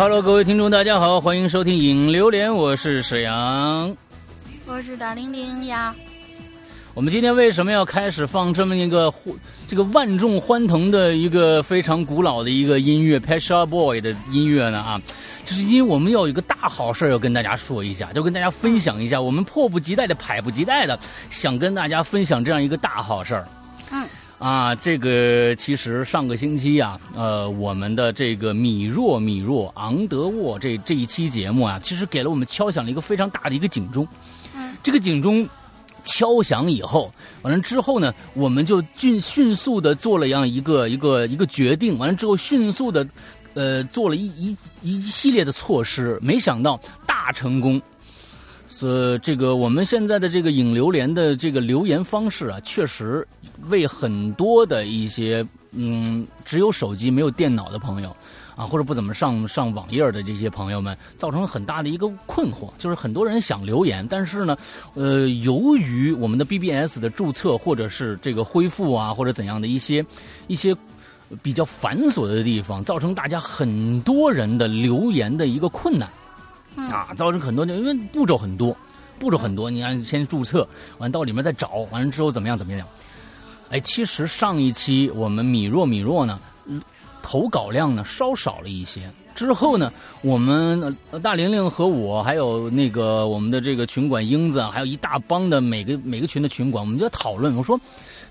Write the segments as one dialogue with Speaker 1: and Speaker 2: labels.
Speaker 1: Hello，各位听众，大家好，欢迎收听《影榴莲》，我是沈阳，
Speaker 2: 我是大玲玲呀。
Speaker 1: 我们今天为什么要开始放这么一个这个万众欢腾的一个非常古老的一个音乐 p e s h a Boy 的音乐呢？啊，就是因为我们要有一个大好事要跟大家说一下，就跟大家分享一下，我们迫不及待的、迫不及待的想跟大家分享这样一个大好事儿。
Speaker 2: 嗯。
Speaker 1: 啊，这个其实上个星期啊，呃，我们的这个米若米若昂德沃这这一期节目啊，其实给了我们敲响了一个非常大的一个警钟。
Speaker 2: 嗯。
Speaker 1: 这个警钟。敲响以后，完了之后呢，我们就迅迅速的做了样一个一个一个决定。完了之后，迅速的，呃，做了一一一系列的措施。没想到大成功。所这个我们现在的这个引榴莲的这个留言方式啊，确实为很多的一些嗯只有手机没有电脑的朋友。啊，或者不怎么上上网页的这些朋友们，造成了很大的一个困惑，就是很多人想留言，但是呢，呃，由于我们的 BBS 的注册或者是这个恢复啊，或者怎样的一些一些比较繁琐的地方，造成大家很多人的留言的一个困难，啊，造成很多因为步骤很多，步骤很多，你看先注册，完到里面再找，完了之后怎么样怎么样？哎，其实上一期我们米若米若呢。投稿量呢稍少了一些，之后呢，我们大玲玲和我还有那个我们的这个群管英子，还有一大帮的每个每个群的群管，我们就在讨论，我说。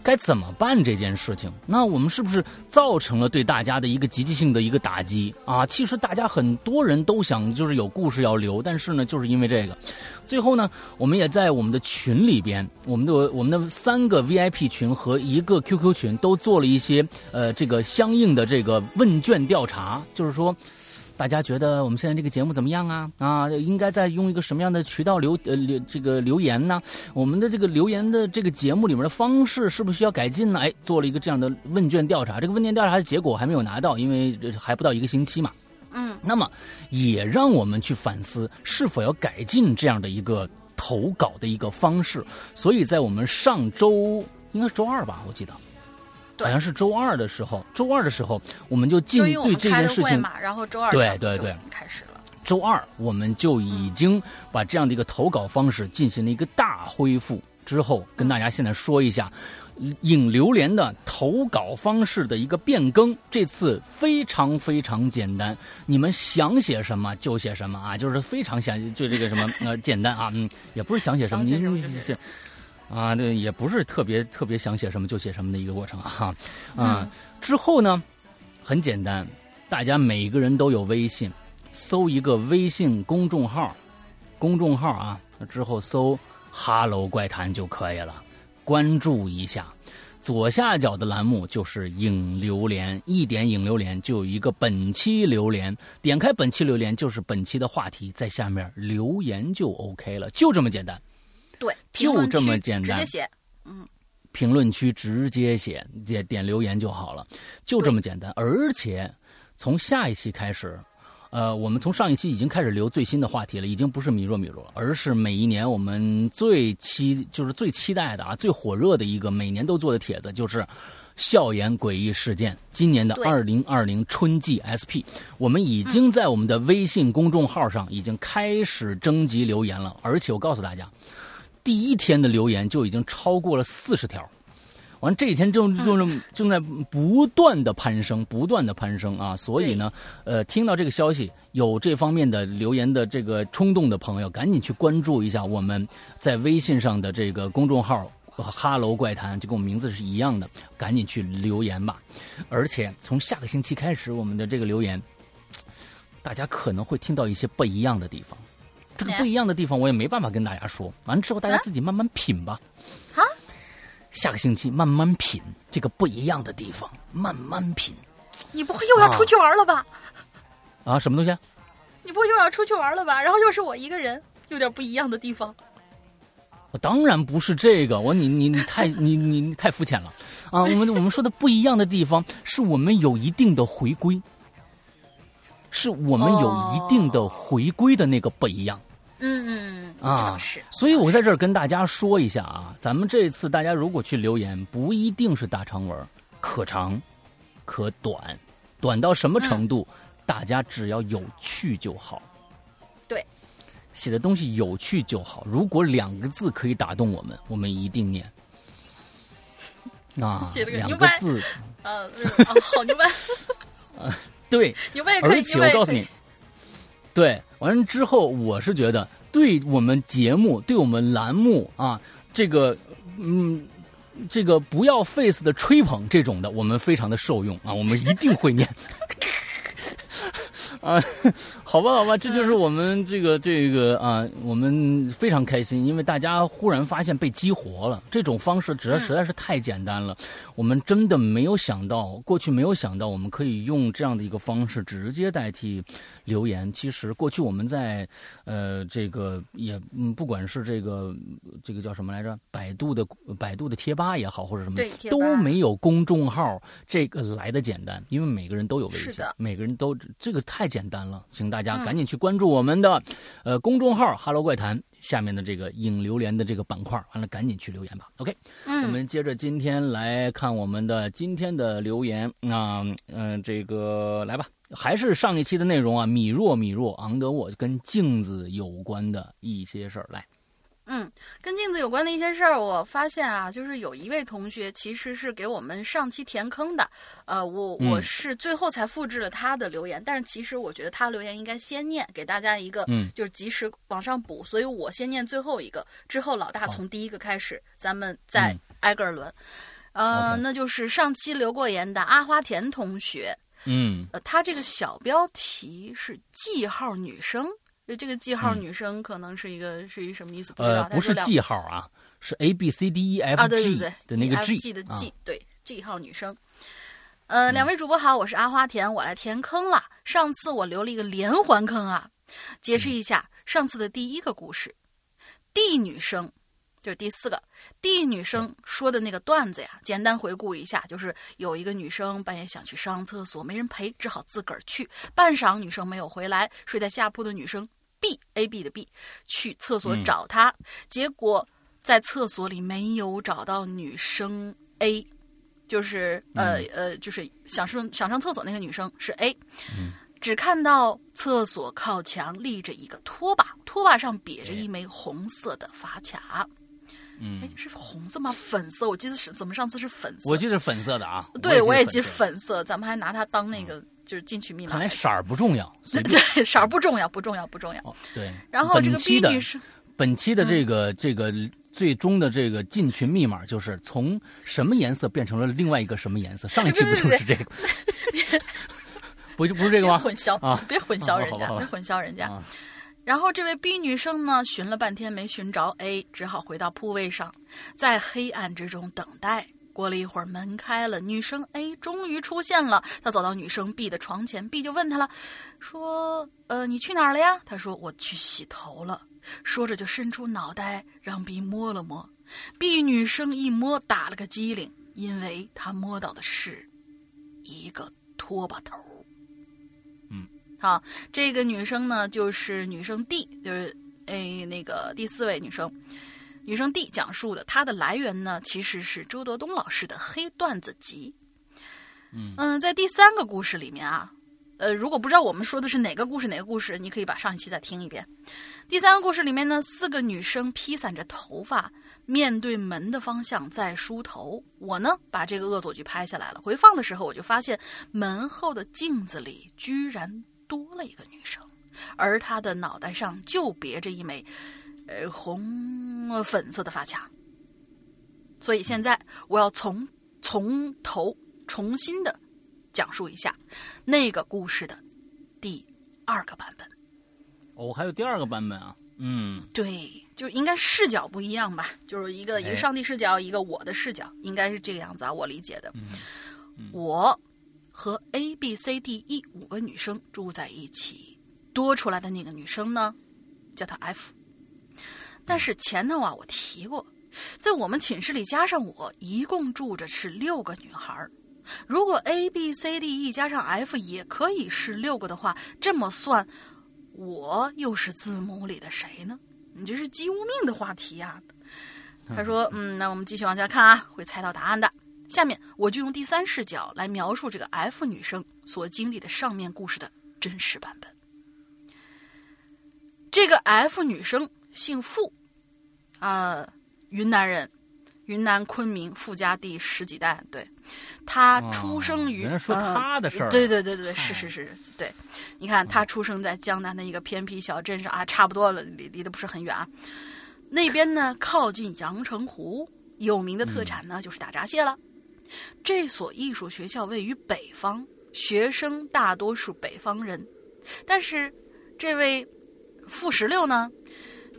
Speaker 1: 该怎么办这件事情？那我们是不是造成了对大家的一个积极性的一个打击啊？其实大家很多人都想就是有故事要留，但是呢，就是因为这个，最后呢，我们也在我们的群里边，我们的我们的三个 VIP 群和一个 QQ 群都做了一些呃这个相应的这个问卷调查，就是说。大家觉得我们现在这个节目怎么样啊？啊，应该在用一个什么样的渠道留呃留这个留言呢？我们的这个留言的这个节目里面的方式是不是需要改进呢？哎，做了一个这样的问卷调查，这个问卷调查的结果还没有拿到，因为还不到一个星期嘛。
Speaker 2: 嗯，
Speaker 1: 那么也让我们去反思是否要改进这样的一个投稿的一个方式。所以在我们上周应该是周二吧，我记得。好像是周二的时候，周二的时候我们就进对这件事情，
Speaker 2: 然后周二
Speaker 1: 对对对
Speaker 2: 开始了。
Speaker 1: 周二我们就已经把这样的一个投稿方式进行了一个大恢复，之后跟大家现在说一下，引榴莲的投稿方式的一个变更。这次非常非常简单，你们想写什么就写什么啊，就是非常想就这个什么呃简单啊，嗯，也不是想写什么，您写。啊，对，也不是特别特别想写什么就写什么的一个过程哈，啊，之后呢，很简单，大家每个人都有微信，搜一个微信公众号，公众号啊，之后搜“哈喽怪谈”就可以了，关注一下，左下角的栏目就是“影榴莲”，一点“影榴莲”就有一个本期榴莲，点开本期榴莲就是本期的话题，在下面留言就 OK 了，就这么简单。
Speaker 2: 对，
Speaker 1: 就这么简单，
Speaker 2: 直接写，嗯，
Speaker 1: 评论区直接写，点点留言就好了，就这么简单。而且从下一期开始，呃，我们从上一期已经开始留最新的话题了，已经不是米若米若，而是每一年我们最期就是最期待的啊，最火热的一个每年都做的帖子，就是校园诡异事件。今年的二零二零春季 SP，我们已经在我们的微信公众号上已经开始征集留言了，而且我告诉大家。第一天的留言就已经超过了四十条，完这几天正正正在不断的攀升，不断的攀升啊！所以呢，呃，听到这个消息，有这方面的留言的这个冲动的朋友，赶紧去关注一下我们在微信上的这个公众号“哈喽怪谈”，就跟我们名字是一样的，赶紧去留言吧！而且从下个星期开始，我们的这个留言，大家可能会听到一些不一样的地方。这个不一样的地方，我也没办法跟大家说。完了之后，大家自己慢慢品吧。
Speaker 2: 啊，
Speaker 1: 下个星期慢慢品这个不一样的地方，慢慢品。
Speaker 2: 你不会又要出去玩了吧？
Speaker 1: 啊，什么东西？
Speaker 2: 你不会又要出去玩了吧？然后又是我一个人，有点不一样的地方。
Speaker 1: 我当然不是这个，我你你你太 你你太肤浅了啊！我们我们说的不一样的地方，是我们有一定的回归，是我们有一定的回归的那个不一样。
Speaker 2: 嗯嗯
Speaker 1: 啊，
Speaker 2: 是，
Speaker 1: 所以我在这儿跟大家说一下啊，咱们这次大家如果去留言，不一定是大长文，可长，可短，短到什么程度？大家只要有趣就好。
Speaker 2: 对，
Speaker 1: 写的东西有趣就好。如果两个字可以打动我们，我们一定念。啊
Speaker 2: 写了，个
Speaker 1: 两个字，
Speaker 2: 啊，好牛掰，
Speaker 1: 对，
Speaker 2: 牛掰也可以，
Speaker 1: 而且我告诉你，对，完了之后，我是觉得对我们节目、对我们栏目啊，这个嗯，这个不要 face 的吹捧这种的，我们非常的受用啊，我们一定会念。啊，好吧，好吧，这就是我们这个这个啊，我们非常开心，因为大家忽然发现被激活了。这种方式实在实在是太简单了，我们真的没有想到，过去没有想到我们可以用这样的一个方式直接代替留言。其实过去我们在呃这个也嗯，不管是这个这个叫什么来着，百度的百度的贴吧也好，或者什么都没有公众号这个来的简单，因为每个人都有微信，每个人都这个太简单了，请大家
Speaker 2: 嗯。
Speaker 1: 赶紧去关注我们的、呃公众号“哈喽怪谈”下面的这个影留言的这个板块，完了赶紧去留言吧。OK，、我
Speaker 2: 嗯，
Speaker 1: 们接着今天来看我们的今天的留言啊，嗯、这个来吧，还是上一期的内容啊，米若米若昂德沃跟镜子有关的一些事儿来。
Speaker 2: 嗯，跟镜子有关的一些事儿，我发现啊，就是有一位同学其实是给我们上期填坑的，呃，我
Speaker 1: 嗯。
Speaker 2: 我是最后才复制了他的留言，但是其实我觉得他留言应该先念，给大家一个
Speaker 1: 嗯。
Speaker 2: 就是及时往上补，所以我先念最后一个，之后老大从第一个开始，咱们再
Speaker 1: 嗯。
Speaker 2: 挨个儿轮。呃那就是上期留过言的阿花田同学，
Speaker 1: 嗯
Speaker 2: 呃，他这个小标题是记号女生，就这个记号
Speaker 1: 嗯
Speaker 2: 女生可能是一个、是一什么意思？不知道。
Speaker 1: 呃，不是记号啊，是 A B C D E F
Speaker 2: 啊，对对
Speaker 1: G
Speaker 2: 对，
Speaker 1: 的那个 G
Speaker 2: G 的
Speaker 1: 啊
Speaker 2: G，、对 G 号女生。呃，两位主播好，我是阿花田，我来填坑了。上次我留了一个连环坑啊，解释一下上次的第一个故事，D 女生。就是第四个 D 女生说的那个段子呀，简单回顾一下，就是有一个女生半夜想去上厕所，没人陪，只好自个儿去。半晌女生没有回来，睡在下铺的女生 B A B 的 B 去厕所
Speaker 1: 嗯
Speaker 2: 找她，结果在厕所里没有找到女生 A，就是呃、呃，就是想上想上厕所那个女生是 A，、只看到厕所靠墙立着一个拖把，拖把上别着一枚红色的发卡。
Speaker 1: 嗯
Speaker 2: 哎，，是红色吗？粉色？我记得是怎么上次是粉色。
Speaker 1: 我记得是粉色的啊，
Speaker 2: 对，我也记。粉色，咱们还拿它当那个就是进取密码。
Speaker 1: 看来色儿不重要。
Speaker 2: 对色儿不重要，不重要，不重要。
Speaker 1: 哦，对。
Speaker 2: 然后这个
Speaker 1: 本
Speaker 2: B 女士，
Speaker 1: 本期的
Speaker 2: 嗯
Speaker 1: 这个、这个最终的这个进群密码就是从什么颜色变成了另外一个什么颜色。上一期不就是这个？不就不是这个吗？
Speaker 2: 混淆
Speaker 1: 啊
Speaker 2: 别混淆人家，别混淆人家。
Speaker 1: 啊
Speaker 2: 然后这位 B 女生呢，寻了半天没寻着 A，只好回到铺位上，在黑暗之中等待。过了一会儿，门开了，女生 A 终于出现了。她走到女生 B 的床前，B 就问她了，说：“呃，你去哪儿了呀？”她说：“我去洗头了。”说着就伸出脑袋让 B 摸了摸。B 女生一摸打了个激灵，因为她摸到的是一个拖把头。
Speaker 1: 嗯，
Speaker 2: 好，这个女生呢，就是女生 D，就是诶那个第四位女生，女生 D 讲述的，她的来源呢其实是周德东老师的黑段子集。
Speaker 1: 嗯
Speaker 2: 在第三个故事里面啊，呃，如果不知道我们说的是哪个故事哪个故事，你可以把上一期再听一遍。第三个故事里面呢，四个女生披散着头发，面对门的方向在梳头。我呢把这个恶作剧拍下来了，回放的时候我就发现门后的镜子里居然多了一个女生，而她的脑袋上就别着一枚，呃红呃粉色的发卡。所以现在我要从从头重新的讲述一下那个故事的第二个版本。
Speaker 1: 哦，还有第二个版本啊。嗯
Speaker 2: 对，就是应该视角不一样吧，就是一个一
Speaker 1: 哎
Speaker 2: 个上帝视角，一个我的视角，应该是这个样子啊，我理解的。
Speaker 1: 嗯
Speaker 2: 我和 A、B、C、D、E 五个女生住在一起，多出来的那个女生呢，叫她 F。但是前头啊，我提过，在我们寝室里加上我，一共住着是六个女孩儿。如果 A、B、C、D、E 加上 F 也可以是六个的话，这么算，我又是字母里的谁呢？你这是姬无命的话题呀、他说：“嗯，那我们继续往下看啊，会猜到答案的。下面我就用第三视角来描述这个 F 女生所经历的上面故事的真实版本。这个 F 女生姓傅，啊、云南人，云南昆明傅家第十几代。对，她出生于、
Speaker 1: 说
Speaker 2: 呃
Speaker 1: 她的事儿
Speaker 2: 对对对对对，是
Speaker 1: 哎
Speaker 2: 是是，对。你看，她出生在江南的一个偏僻小镇上啊，差不多了，离离得不是很远啊。那边呢，靠近阳澄湖，有名的特产呢、就是大闸蟹了。这所艺术学校位于北方，学生大多数北方人，但是这位傅十六呢，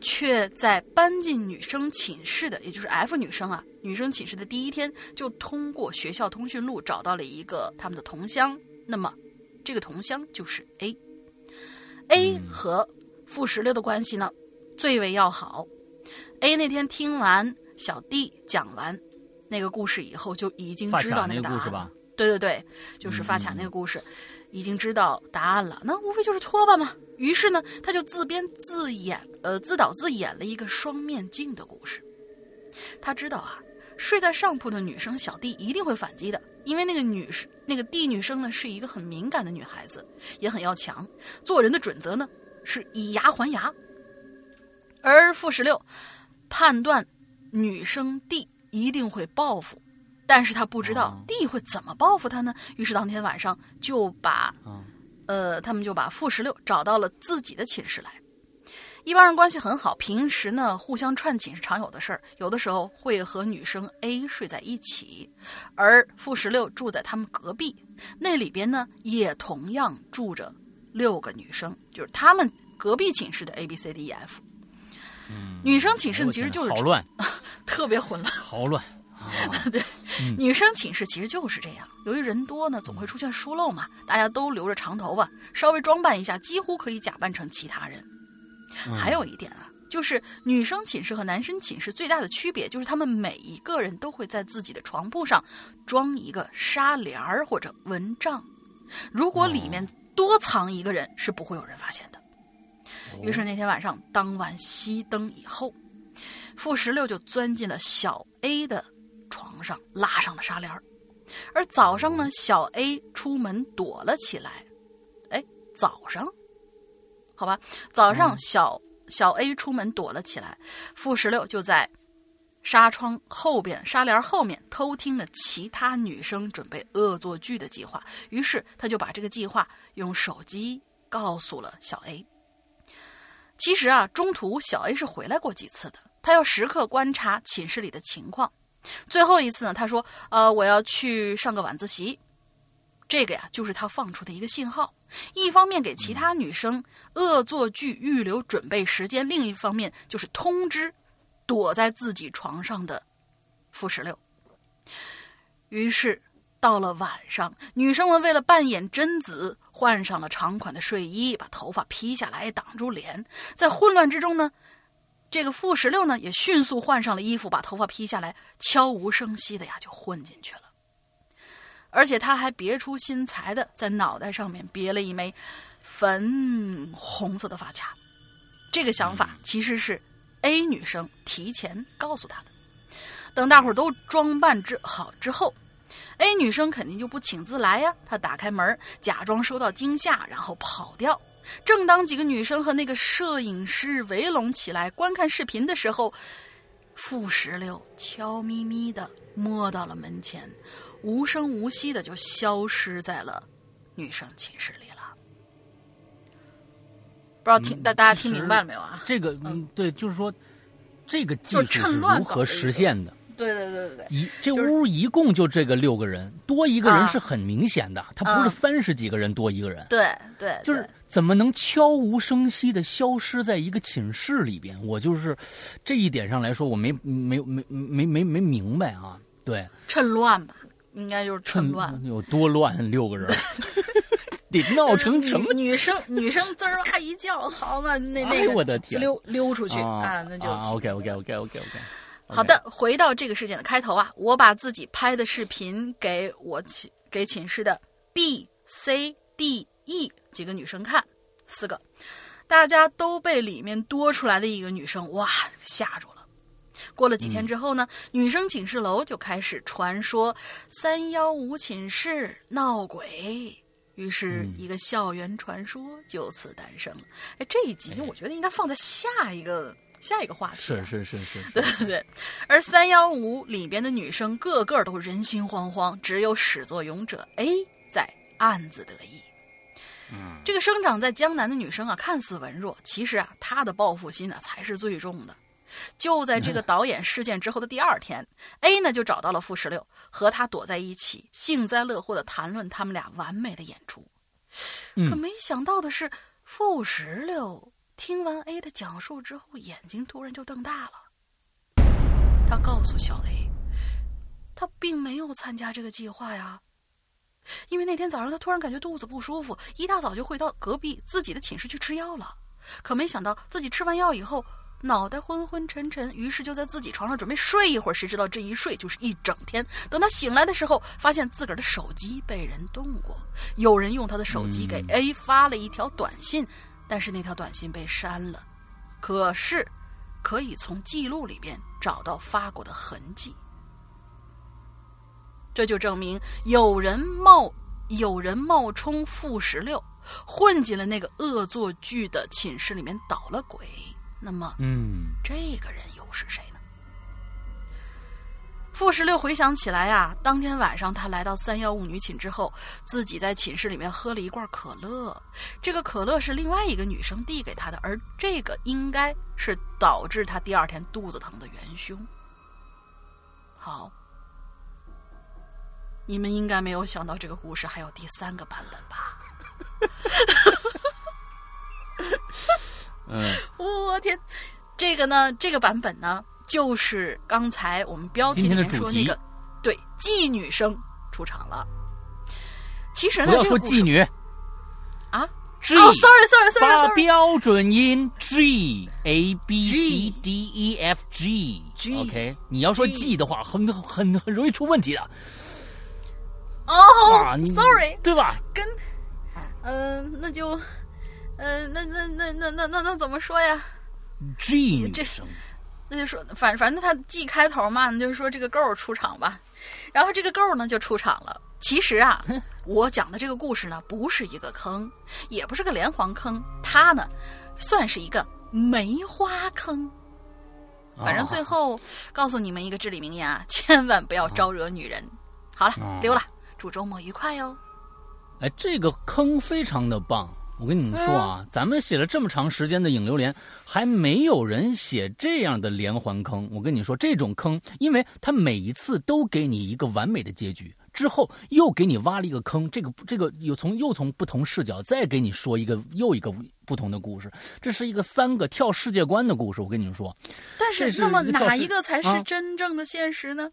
Speaker 2: 却在搬进女生寝室的，也就是 F 女生啊，女生寝室的第一天，就通过学校通讯录找到了一个他们的同乡。那么，这个同乡就是 A。A 和傅十六的关系呢，最为要好。A 那天听完小 D 讲完那个故事以后，就已经知道
Speaker 1: 那
Speaker 2: 那个答案了。
Speaker 1: 个故事吧？
Speaker 2: 对对对，就是发卡那个故事，已经知道答案了，那无非就是拖把嘛。于是呢，他就自编自演，呃，自导自演了一个双面镜的故事。他知道啊，睡在上铺的女生小弟一定会反击的，因为那个女生，那个 D 女生呢，是一个很敏感的女孩子，也很要强。做人的准则呢，是以牙还牙。而傅十六判断女生 D 一定会报复，但是他不知道
Speaker 1: 哦
Speaker 2: D 会怎么报复他呢？于是当天晚上就把
Speaker 1: 啊，
Speaker 2: 呃，他们就把傅十六找到了自己的寝室来。一帮人关系很好，平时呢互相串寝是常有的事儿，有的时候会和女生 A 睡在一起，而傅十六住在他们隔壁，那里边呢也同样住着六个女生，就是他们隔壁寝室的 A B C D E F。女生寝室其实就是
Speaker 1: 好乱，
Speaker 2: 特别混乱，
Speaker 1: 好乱。啊！
Speaker 2: 女生寝室其实就是这样，由于人多呢，总会出现疏漏嘛，大家都留着长头发，稍微装扮一下，几乎可以假扮成其他人。
Speaker 1: 嗯。
Speaker 2: 还有一点啊，就是女生寝室和男生寝室最大的区别，就是他们每一个人都会在自己的床铺上装一个纱帘儿或者蚊帐，如果里面多藏一个人，是不会有人发现的。于是那天晚上，当晚熄灯以后，傅石榴就钻进了小 A 的床上，拉上了纱帘儿。而早上呢，小 A 出门躲了起来。哎，早上，好吧，早上小、小 A 出门躲了起来，傅石榴就在纱窗后边、纱帘后面偷听了其他女生准备恶作剧的计划。于是他就把这个计划用手机告诉了小 A。其实啊，中途小 A 是回来过几次的，他要时刻观察寝室里的情况。最后一次呢，他说：“呃，我要去上个晚自习。”这个呀，就是他放出的一个信号，一方面给其他女生恶作剧预留准备时间，另一方面就是通知躲在自己床上的傅十六。于是到了晚上，女生们为了扮演贞子，换上了长款的睡衣，把头发披下来挡住脸。在混乱之中呢，这个傅十六呢也迅速换上了衣服，把头发披下来，悄无声息的呀就混进去了。而且他还别出心裁的在脑袋上面别了一枚粉红色的发卡。这个想法其实是 A 女生提前告诉他的。等大伙儿都装扮之好之后，A 女生肯定就不请自来呀。她打开门，假装受到惊吓，然后跑掉。正当几个女生和那个摄影师围拢起来观看视频的时候，傅石榴悄咪咪的摸到了门前，无声无息的就消失在了女生寝室里了。不知道听大大家听明白了没有啊？
Speaker 1: 这个嗯，对，就是说这个技
Speaker 2: 就是
Speaker 1: 术如何实现的？
Speaker 2: 对对对对对，
Speaker 1: 一这屋一共就这个六个人，多一个人
Speaker 2: 啊
Speaker 1: 是很明显的，他不是
Speaker 2: 嗯
Speaker 1: 三十几个人多一个人，
Speaker 2: 对对，
Speaker 1: 就是怎么能悄无声息的消失在一个寝室里边？我就是这一点上来说，我没没没没没没明白啊。对，
Speaker 2: 趁乱吧，应该就是趁
Speaker 1: 趁
Speaker 2: 乱。
Speaker 1: 有多乱，六个人 得闹成什么？
Speaker 2: 女女生女生滋儿哇一叫，好嘛，那那
Speaker 1: 哎
Speaker 2: 个
Speaker 1: 我的天
Speaker 2: 溜溜出去
Speaker 1: 啊
Speaker 2: 那就
Speaker 1: 啊，OK OK OK OK OK。
Speaker 2: 好的，回到这个事件的开头啊，我把自己拍的视频给我寝给寝室的 B、C、D、E 几个女生看，四个，大家都被里面多出来的一个女生哇吓住了。过了几天之后呢，女生寝室楼就开始传说三幺五寝室闹鬼。于是，一个校园传说就此诞生了。哎，这一集我觉得应该放在下一个下一个话题。
Speaker 1: 是是是是，
Speaker 2: 对对对。而三幺五里边的女生个个都人心惶惶，只有始作俑者 A 在暗自得意。
Speaker 1: 嗯，
Speaker 2: 这个生长在江南的女生啊，看似文弱，其实啊，她的报复心呢才是最重的。就在这个导演事件之后的第二天，A 呢就找到了傅十六，和他躲在一起，幸灾乐祸的谈论他们俩完美的演出。可没想到的是，傅石榴听完 A 的讲述之后，眼睛突然就瞪大了。他告诉小 A，他并没有参加这个计划呀，因为那天早上他突然感觉肚子不舒服，一大早就回到隔壁自己的寝室去吃药了。可没想到自己吃完药以后。脑袋昏昏沉沉，于是就在自己床上准备睡一会儿。谁知道这一睡就是一整天。等他醒来的时候，发现自个儿的手机被人动过，有人用他的手机给 A 发了一条短信，但是那条短信被删了。可是，可以从记录里边找到发过的痕迹。这就证明有人冒有人冒充傅十六，混进了那个恶作剧的寝室里面捣了鬼。那么，
Speaker 1: 嗯，
Speaker 2: 这个人又是谁呢？傅十六回想起来啊，当天晚上他来到三幺五女寝之后，自己在寝室里面喝了一罐可乐。这个可乐是另外一个女生递给他的，而这个应该是导致他第二天肚子疼的元凶。好，你们应该没有想到这个故事还有第三个版本吧？
Speaker 1: 嗯，
Speaker 2: 我天，这个呢，这个版本呢，就是刚才我们标题里面说那个，对，妓女生出场了。其实呢，
Speaker 1: 不要说妓女
Speaker 2: 啊
Speaker 1: ，G，
Speaker 2: 哦，sorry，sorry，sorry，
Speaker 1: 发标准音 G A B C D E F G，OK，你要说 G 的话，很很很容易出问题的。
Speaker 2: 哦，sorry，
Speaker 1: 对吧？
Speaker 2: 跟，嗯，那就。嗯，那那那那那那那怎么说呀
Speaker 1: ？G
Speaker 2: 这那就说反反正他 G 开头嘛，那就是说这个 girl 出场吧。然后这个 girl 呢就出场了。其实啊，我讲的这个故事呢，不是一个坑，也不是个连环坑，它呢算是一个梅花坑。反正最后告诉你们一个至理名言啊，千万不要招惹女人。好了，溜了，祝周末愉快哟。
Speaker 1: 哎，这个坑非常的棒。我跟你们说啊，咱们写了这么长时间的影流连，还没有人写这样的连环坑。我跟你说，这种坑，因为它每一次都给你一个完美的结局，之后又给你挖了一个坑，这个这个又从又从不同视角再给你说一个又一个不同的故事，这是一个三个跳世界观的故事。我跟你们说，
Speaker 2: 但
Speaker 1: 是
Speaker 2: 那么哪一个才是真正的现实呢？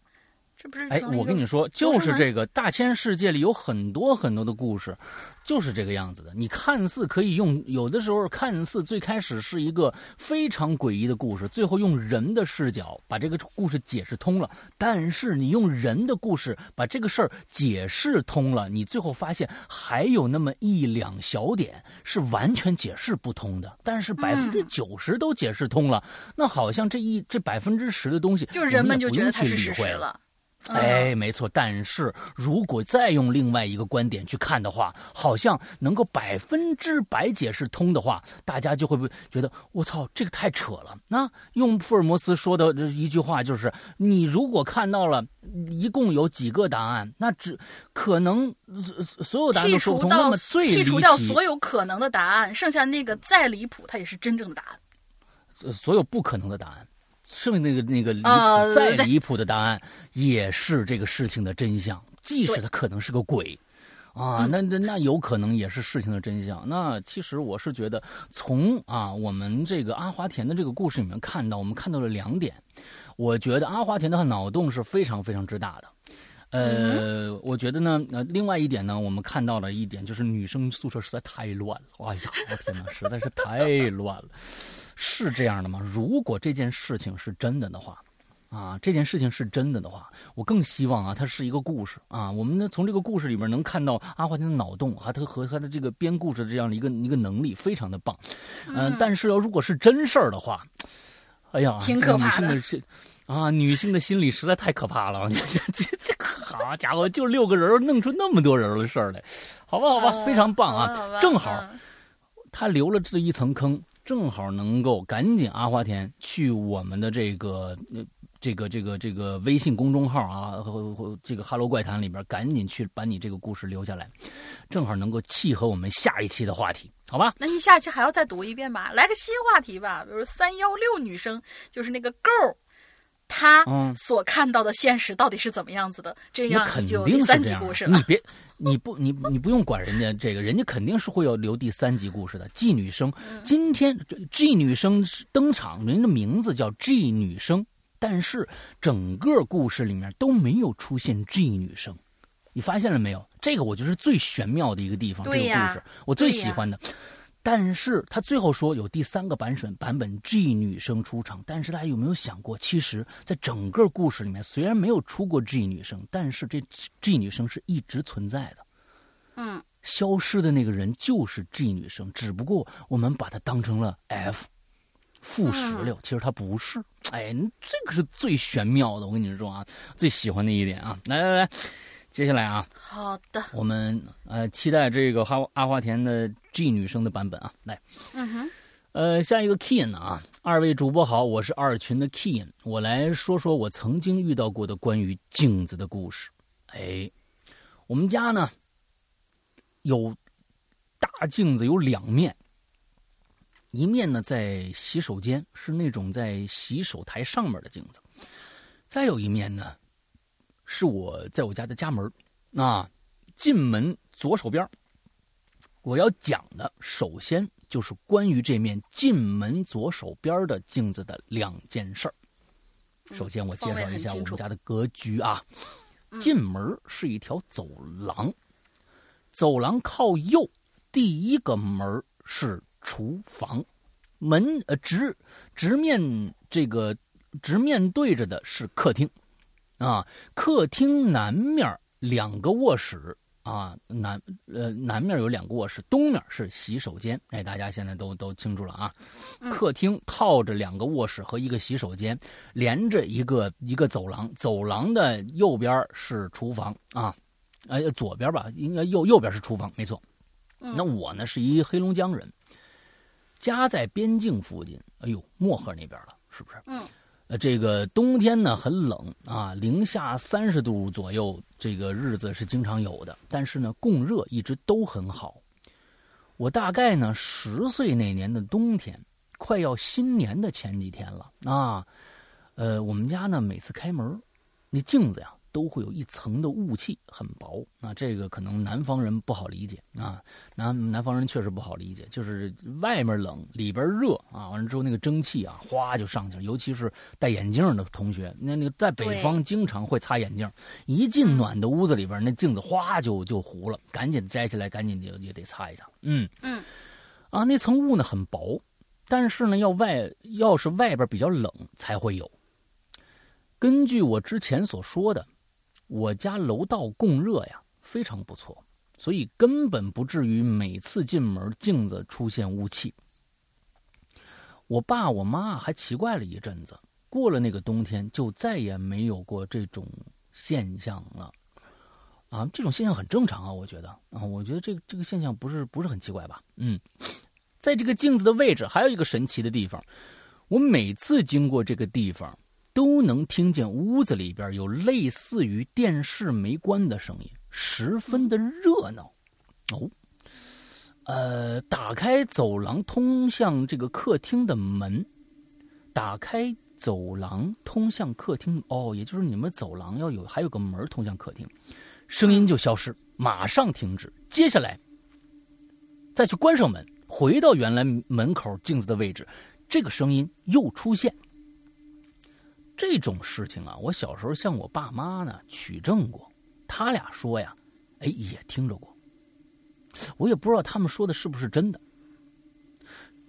Speaker 2: 这不是
Speaker 1: 哎，我跟你说，就是这个大千世界里有很多很多的故事，就是这个样子的。你看似可以用，有的时候看似最开始是一个非常诡异的故事，最后用人的视角把这个故事解释通了。但是你用人的故事把这个事儿解释通了，你最后发现还有那么一两小点是完全解释不通的。但是百分之九十都解释通了，那好像这一这百分之十的东西，
Speaker 2: 就人们就觉得
Speaker 1: 它
Speaker 2: 是事实
Speaker 1: 了。哎，没错。但是如果再用另外一个观点去看的话，好像能够百分之百解释通的话，大家就会不会觉得我操，这个太扯了？那用福尔摩斯说的这一句话就是：你如果看到了一共有几个答案，那只可能所有答案都说不通。那么最
Speaker 2: 剔除掉所有可能的答案，剩下那个再离谱，它也是真正的答案。
Speaker 1: 所有不可能的答案。剩那个那个再离谱的答案，也是这个事情的真相。即使他可能是个鬼，啊，那那那有可能也是事情的真相。那其实我是觉得，从啊我们这个阿华田的这个故事里面看到，我们看到了两点。我觉得阿华田的脑洞是非常非常之大的。呃，我觉得呢，呃，另外一点呢，我们看到了一点，就是女生宿舍实在太乱了。哎呀，我天哪，实在是太乱了。是这样的吗？如果这件事情是真的的话，啊，这件事情是真的的话，我更希望啊，它是一个故事啊。我们呢，从这个故事里面能看到阿华田的脑洞，和他和他的这个编故事的这样的一个一个能力，非常的棒。嗯，但是要如果是真事儿的话，哎呀，
Speaker 2: 挺可怕
Speaker 1: 的。啊，女性的心理实在太可怕了，这这这好家伙，就六个人弄出那么多人的事儿来，好吧好吧，非常棒啊，正好他留了这一层坑，正好能够赶紧阿华田去我们的这个。这个这个这个微信公众号啊，和和这个《哈喽怪谈》里边，赶紧去把你这个故事留下来，正好能够契合我们下一期的话题，好吧？
Speaker 2: 那你下期还要再读一遍吧？来个新话题吧，比如三幺六女生，就是那个 girl，她所看到的现实到底是怎么样子的？这样就第三集故事
Speaker 1: 了。你别，你不，你你不用管人家这个，人家肯定是会有留第三集故事的。G 女生今天 G 女生登场，人的名字叫 G 女生。但是整个故事里面都没有出现 G 女生，你发现了没有？这个我觉得是最玄妙的一个地方。这个故事我最喜欢的。但是他最后说有第三个版本版本 G 女生出场，但是大家有没有想过，其实在整个故事里面虽然没有出过 G 女生，但是这 G 女生是一直存在的。
Speaker 2: 嗯，
Speaker 1: 消失的那个人就是 G 女生，只不过我们把它当成了 F。负十六，其实她不是。哎，这个是最玄妙的，我跟你说啊，最喜欢的一点啊。来来来，接下来啊，
Speaker 2: 好的，
Speaker 1: 我们呃期待这个哈阿华田的 G 女生的版本啊。来，
Speaker 2: 嗯哼，
Speaker 1: 呃，下一个 Keen 啊，二位主播好，我是二群的 Keen，我来说说我曾经遇到过的关于镜子的故事。哎，我们家呢有大镜子，有两面。一面呢，在洗手间，是那种在洗手台上面的镜子；再有一面呢，是我在我家的家门啊，进门左手边我要讲的，首先就是关于这面进门左手边的镜子的两件事儿。首先，我介绍一下我们家的格局啊，进门是一条走廊，走廊靠右，第一个门是。厨房门呃直直面这个直面对着的是客厅，啊，客厅南面两个卧室啊，南呃南面有两个卧室，东面是洗手间。哎，大家现在都都清楚了啊。客厅靠着两个卧室和一个洗手间，连着一个一个走廊，走廊的右边是厨房啊，哎左边吧，应该右右边是厨房，没错。那我呢是一黑龙江人。家在边境附近，哎呦，漠河那边了，是不是？
Speaker 2: 嗯，
Speaker 1: 呃，这个冬天呢很冷啊，零下三十度左右，这个日子是经常有的。但是呢，供热一直都很好。我大概呢十岁那年的冬天，快要新年的前几天了啊，呃，我们家呢每次开门，那镜子呀。都会有一层的雾气，很薄啊。这个可能南方人不好理解啊。南南方人确实不好理解，就是外面冷，里边热啊。完了之后，那个蒸汽啊，哗就上去了。尤其是戴眼镜的同学，那那个在北方经常会擦眼镜，一进暖的屋子里边，那镜子哗就就糊了，赶紧摘下来，赶紧就也得擦一擦。嗯
Speaker 2: 嗯，
Speaker 1: 啊，那层雾呢很薄，但是呢，要外要是外边比较冷才会有。根据我之前所说的。我家楼道供热呀非常不错，所以根本不至于每次进门镜子出现雾气。我爸我妈还奇怪了一阵子，过了那个冬天就再也没有过这种现象了。啊，这种现象很正常啊，我觉得啊，我觉得这个这个现象不是不是很奇怪吧？嗯，在这个镜子的位置还有一个神奇的地方，我每次经过这个地方。都能听见屋子里边有类似于电视没关的声音，十分的热闹。哦，呃，打开走廊通向这个客厅的门，打开走廊通向客厅。哦，也就是你们走廊要有还有个门通向客厅，声音就消失，马上停止。接下来再去关上门，回到原来门口镜子的位置，这个声音又出现。这种事情啊，我小时候向我爸妈呢取证过，他俩说呀，哎，也听着过。我也不知道他们说的是不是真的，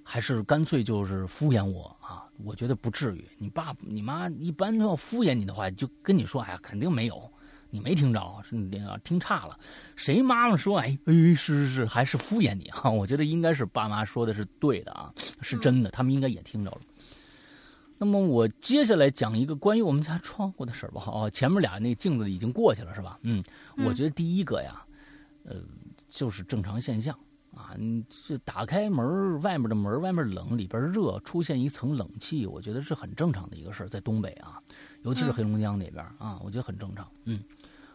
Speaker 1: 还是干脆就是敷衍我啊？我觉得不至于。你爸你妈一般都要敷衍你的话，就跟你说，哎呀，肯定没有，你没听着，是你听差了。谁妈妈说，哎哎，是是是，还是敷衍你啊？我觉得应该是爸妈说的是对的啊，是真的，他们应该也听着了。那么我接下来讲一个关于我们家窗户的事儿吧。哦，前面俩那镜子已经过去了，是吧？嗯，我觉得第一个呀，呃，就是正常现象啊。你这打开门，外面的门外面冷，里边热，出现一层冷气，我觉得是很正常的一个事儿，在东北啊，尤其是黑龙江那边啊，我觉得很正常。嗯，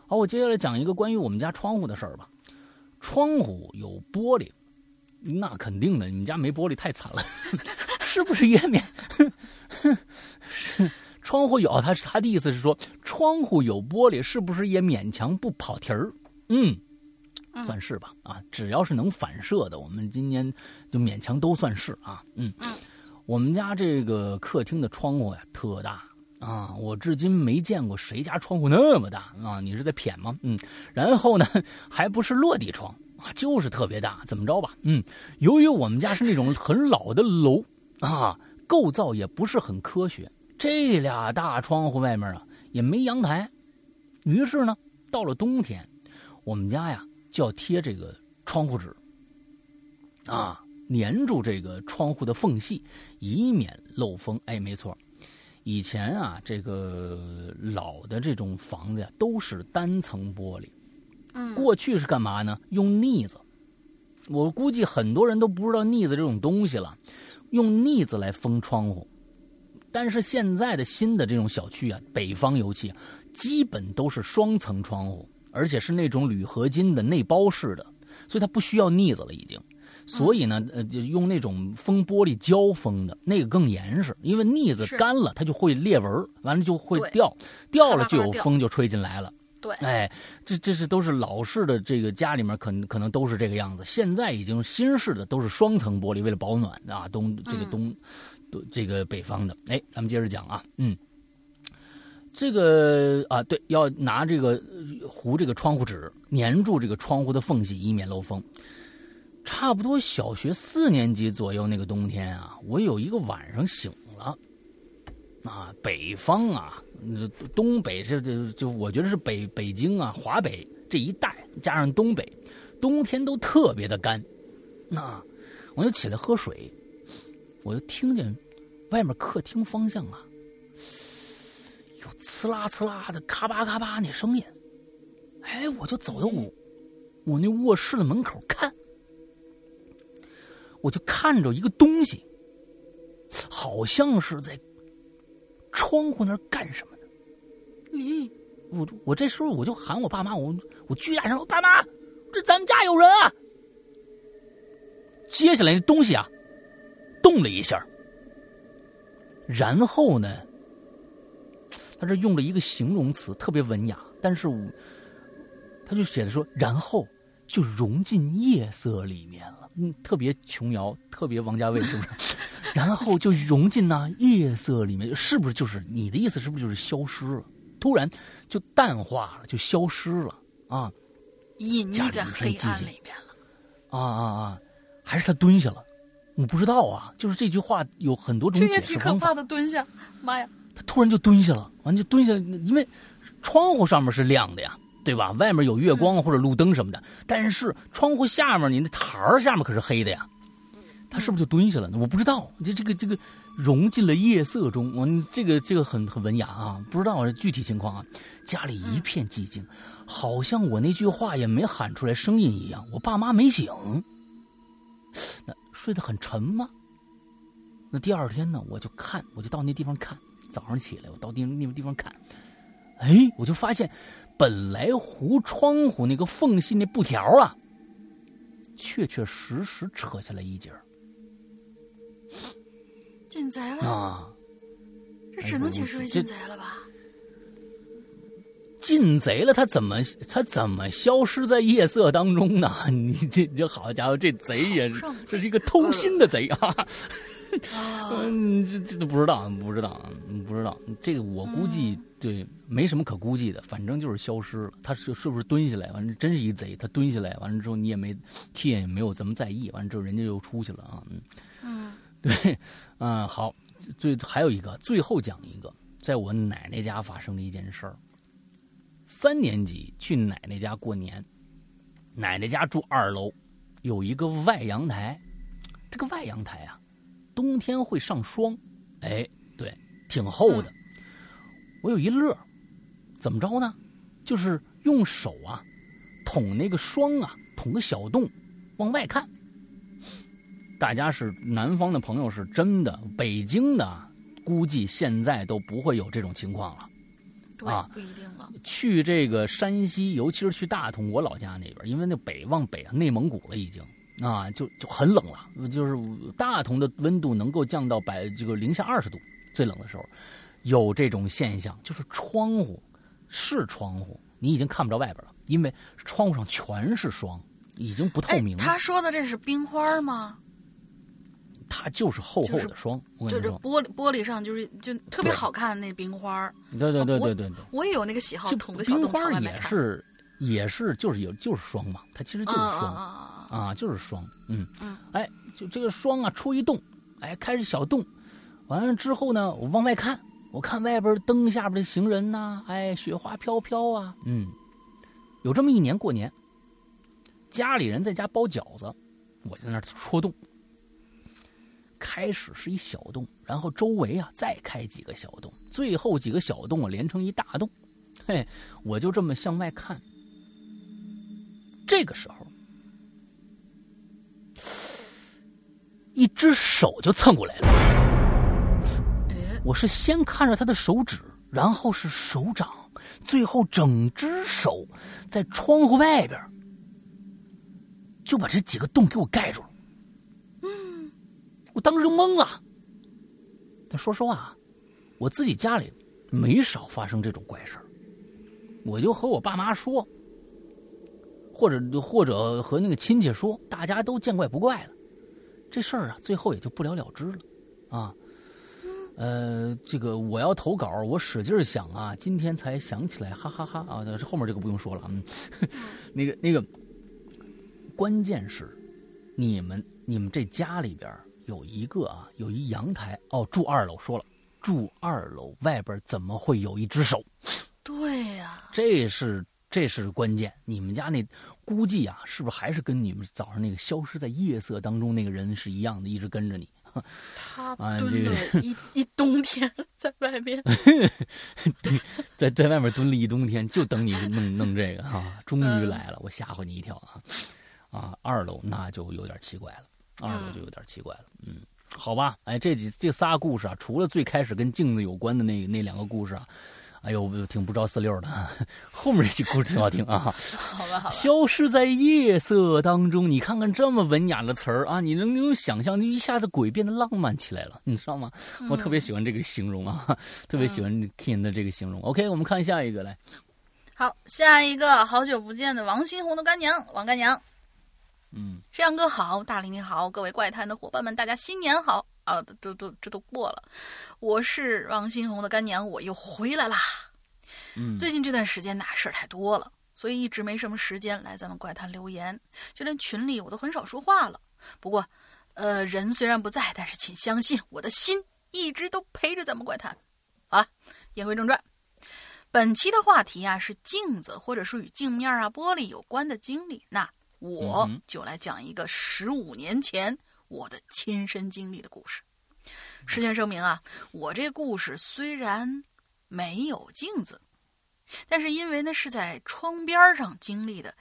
Speaker 1: 好，我接下来讲一个关于我们家窗户的事儿吧。窗户有玻璃，那肯定的，你们家没玻璃太惨了，是不是也免？是窗户有他他的意思是说窗户有玻璃，是不是也勉强不跑题儿？嗯，算是吧。啊，只要是能反射的，我们今年就勉强都算是啊。嗯嗯，我们家这个客厅的窗户呀特大啊，我至今没见过谁家窗户那么大啊。你是在谝吗？嗯，然后呢，还不是落地窗啊，就是特别大。怎么着吧？嗯，由于我们家是那种很老的楼啊。构造也不是很科学，这俩大窗户外面啊也没阳台，于是呢，到了冬天，我们家呀就要贴这个窗户纸，啊，粘住这个窗户的缝隙，以免漏风。哎，没错，以前啊这个老的这种房子呀都是单层玻璃，
Speaker 2: 嗯，
Speaker 1: 过去是干嘛呢？用腻子，我估计很多人都不知道腻子这种东西了。用腻子来封窗户，但是现在的新的这种小区啊，北方尤其基本都是双层窗户，而且是那种铝合金的内包式的，所以它不需要腻子了已经。所以呢，呃，就用那种封玻璃胶封的那个更严实，因为腻子干了它就会裂纹，完了就会掉，掉了就有风就吹进来了。
Speaker 2: 对，
Speaker 1: 哎，这这是都是老式的，这个家里面可能可能都是这个样子。现在已经新式的都是双层玻璃，为了保暖啊。东这个东，这个北方的，哎，咱们接着讲啊，嗯，这个啊，对，要拿这个糊这个窗户纸，粘住这个窗户的缝隙，以免漏风。差不多小学四年级左右那个冬天啊，我有一个晚上醒了，啊，北方啊。东北这这就我觉得是北北京啊，华北这一带加上东北，冬天都特别的干。那我就起来喝水，我就听见外面客厅方向啊，有呲啦呲啦的咔吧咔吧那声音。哎，我就走到我我那卧室的门口看，我就看着一个东西，好像是在窗户那干什么。
Speaker 2: 咦，
Speaker 1: 我我这时候我就喊我爸妈，我我巨大声，我爸妈，这咱们家有人啊！接下来那东西啊，动了一下，然后呢，他这用了一个形容词，特别文雅，但是我他就写的说，然后就融进夜色里面了，嗯，特别琼瑶，特别王家卫，是不是？然后就融进那夜色里面，是不是就是你的意思？是不是就是消失了？突然就淡化了，就消失了啊！
Speaker 2: 隐匿在黑暗里面了。
Speaker 1: 啊啊啊！还是他蹲下了？我不知道啊。就是这句话有很多种解释
Speaker 2: 这也挺可怕的，蹲下！妈呀！
Speaker 1: 他突然就蹲下了，完就蹲下，因为窗户上面是亮的呀，对吧？外面有月光或者路灯什么的，但是窗户下面你那台儿下面可是黑的呀。他是不是就蹲下了呢？我不知道。这这个这个。融进了夜色中，我这个这个很很文雅啊，不知道具体情况啊。家里一片寂静，好像我那句话也没喊出来声音一样。我爸妈没醒，那睡得很沉吗？那第二天呢，我就看，我就到那地方看。早上起来，我到地那个地方看，哎，我就发现，本来糊窗户那个缝隙那布条啊，确确实实扯下来一截儿。
Speaker 2: 进贼了啊！这只能解释为进贼了吧？
Speaker 1: 进贼了，他怎么他怎么消失在夜色当中呢？你这这好家伙，这贼也是这是一个偷心的贼啊！嗯，这这都不知道，不知道，不知道。这个我估计对，没什么可估计的，反正就是消失了。他是是不是蹲下来？完了，真是一贼，他蹲下来，完了之后你也没，天也没有怎么在意。完了之后，人家又出去了啊，嗯。对，嗯，好，最还有一个，最后讲一个，在我奶奶家发生的一件事儿。三年级去奶奶家过年，奶奶家住二楼，有一个外阳台。这个外阳台啊，冬天会上霜。哎，对，挺厚的。我有一乐，怎么着呢？就是用手啊捅那个霜啊，捅个小洞，往外看。大家是南方的朋友，是真的，北京的估计现在都不会有这种情况了。
Speaker 2: 对，
Speaker 1: 啊
Speaker 2: 不一定了。
Speaker 1: 去这个山西，尤其是去大同，我老家那边，因为那北往北啊，内蒙古了已经啊，就就很冷了，就是大同的温度能够降到百这个零下二十度，最冷的时候，有这种现象，就是窗户是窗户，你已经看不着外边了，因为窗户上全是霜，已经不透
Speaker 2: 哎
Speaker 1: 明，了，
Speaker 2: 他说的这是冰花吗？
Speaker 1: 它就是厚厚的霜，我
Speaker 2: 就
Speaker 1: 跟你说，
Speaker 2: 是玻璃玻璃上就是就特别好看那冰花。
Speaker 1: 对对对
Speaker 2: 我
Speaker 1: 对对对。
Speaker 2: 我也有那个喜好，
Speaker 1: 就
Speaker 2: 捅个小洞
Speaker 1: 冰花也
Speaker 2: 朝外面看。
Speaker 1: 是也是就是有就是霜嘛，它其实就是霜。
Speaker 2: 啊
Speaker 1: 就是霜，嗯
Speaker 2: 嗯，
Speaker 1: 哎，就这个霜啊，出一洞，哎，开始小洞，完了之后呢，我往外看，我看外边灯下边的行人呐、哎，雪花飘飘啊，嗯，有这么一年过年，家里人在家包饺子，我就在那儿戳洞，开始是一小洞，然后周围啊再开几个小洞，最后几个小洞啊连成一大洞，嘿，我就这么向外看，这个时候。一只手就蹭过来了。我是先看着他的手指，然后是手掌，最后整只手在窗户外边，就把这几个洞给我盖住了。我当时就懵了。但说实话，我自己家里没少发生这种怪事儿，我就和我爸妈说，或者或者和那个亲戚说，大家都见怪不怪了。这事儿啊，最后也就不了了之了，啊，呃，这个我要投稿，我使劲想啊，今天才想起来，哈哈哈啊！这后面这个不用说了，嗯，那个那个，关键是你们你们这家里边有一个啊，有一阳台哦，住二楼，说了住二楼，外边怎么会有一只手？
Speaker 2: 对呀、
Speaker 1: 这是这是关键。你们家那估计啊，是不是还是跟你们早上那个消失在夜色当中那个人是一样的，一直跟着你？
Speaker 2: 他
Speaker 1: 啊
Speaker 2: 蹲了一 一冬天在外面，对
Speaker 1: 在在外面蹲了一冬天，就等你弄弄这个哈、终于来了，我吓唬你一跳啊！啊，二楼那就有点奇怪了，二楼就有点奇怪了，嗯，好吧，哎，这几这仨故事啊，除了最开始跟镜子有关的那那两个故事啊，哎呦，挺不着四六的，后面这几故事挺好听啊。
Speaker 2: 好吧，好吧，
Speaker 1: 消失在夜色当中，你看看这么文雅的词儿啊，你能不能想象，就一下子鬼变得浪漫起来了，你知道吗？我特别喜欢这个形容啊，特别喜欢 King 的这个形容。OK，我们看下一个来，
Speaker 2: 好，下一个好久不见的王新红的干娘，王干娘，
Speaker 1: 嗯，
Speaker 2: 山羊哥好，大林你好，各位怪谈的伙伴们，大家新年好啊！都都这都过了，我是王新红的干娘，我又回来啦。
Speaker 1: 嗯
Speaker 2: 最近这段时间呐，事儿太多了，所以一直没什么时间来咱们怪谈留言，就连群里我都很少说话了。不过，呃，人虽然不在，但是请相信我的心一直都陪着咱们怪谈。好了，言归正传，本期的话题啊是镜子，或者是与镜面啊、玻璃有关的经历。那我就来讲一个十五年前我的亲身经历的故事。事先声明啊，我这故事虽然没有镜子，但是因为呢是在窗边上经历的，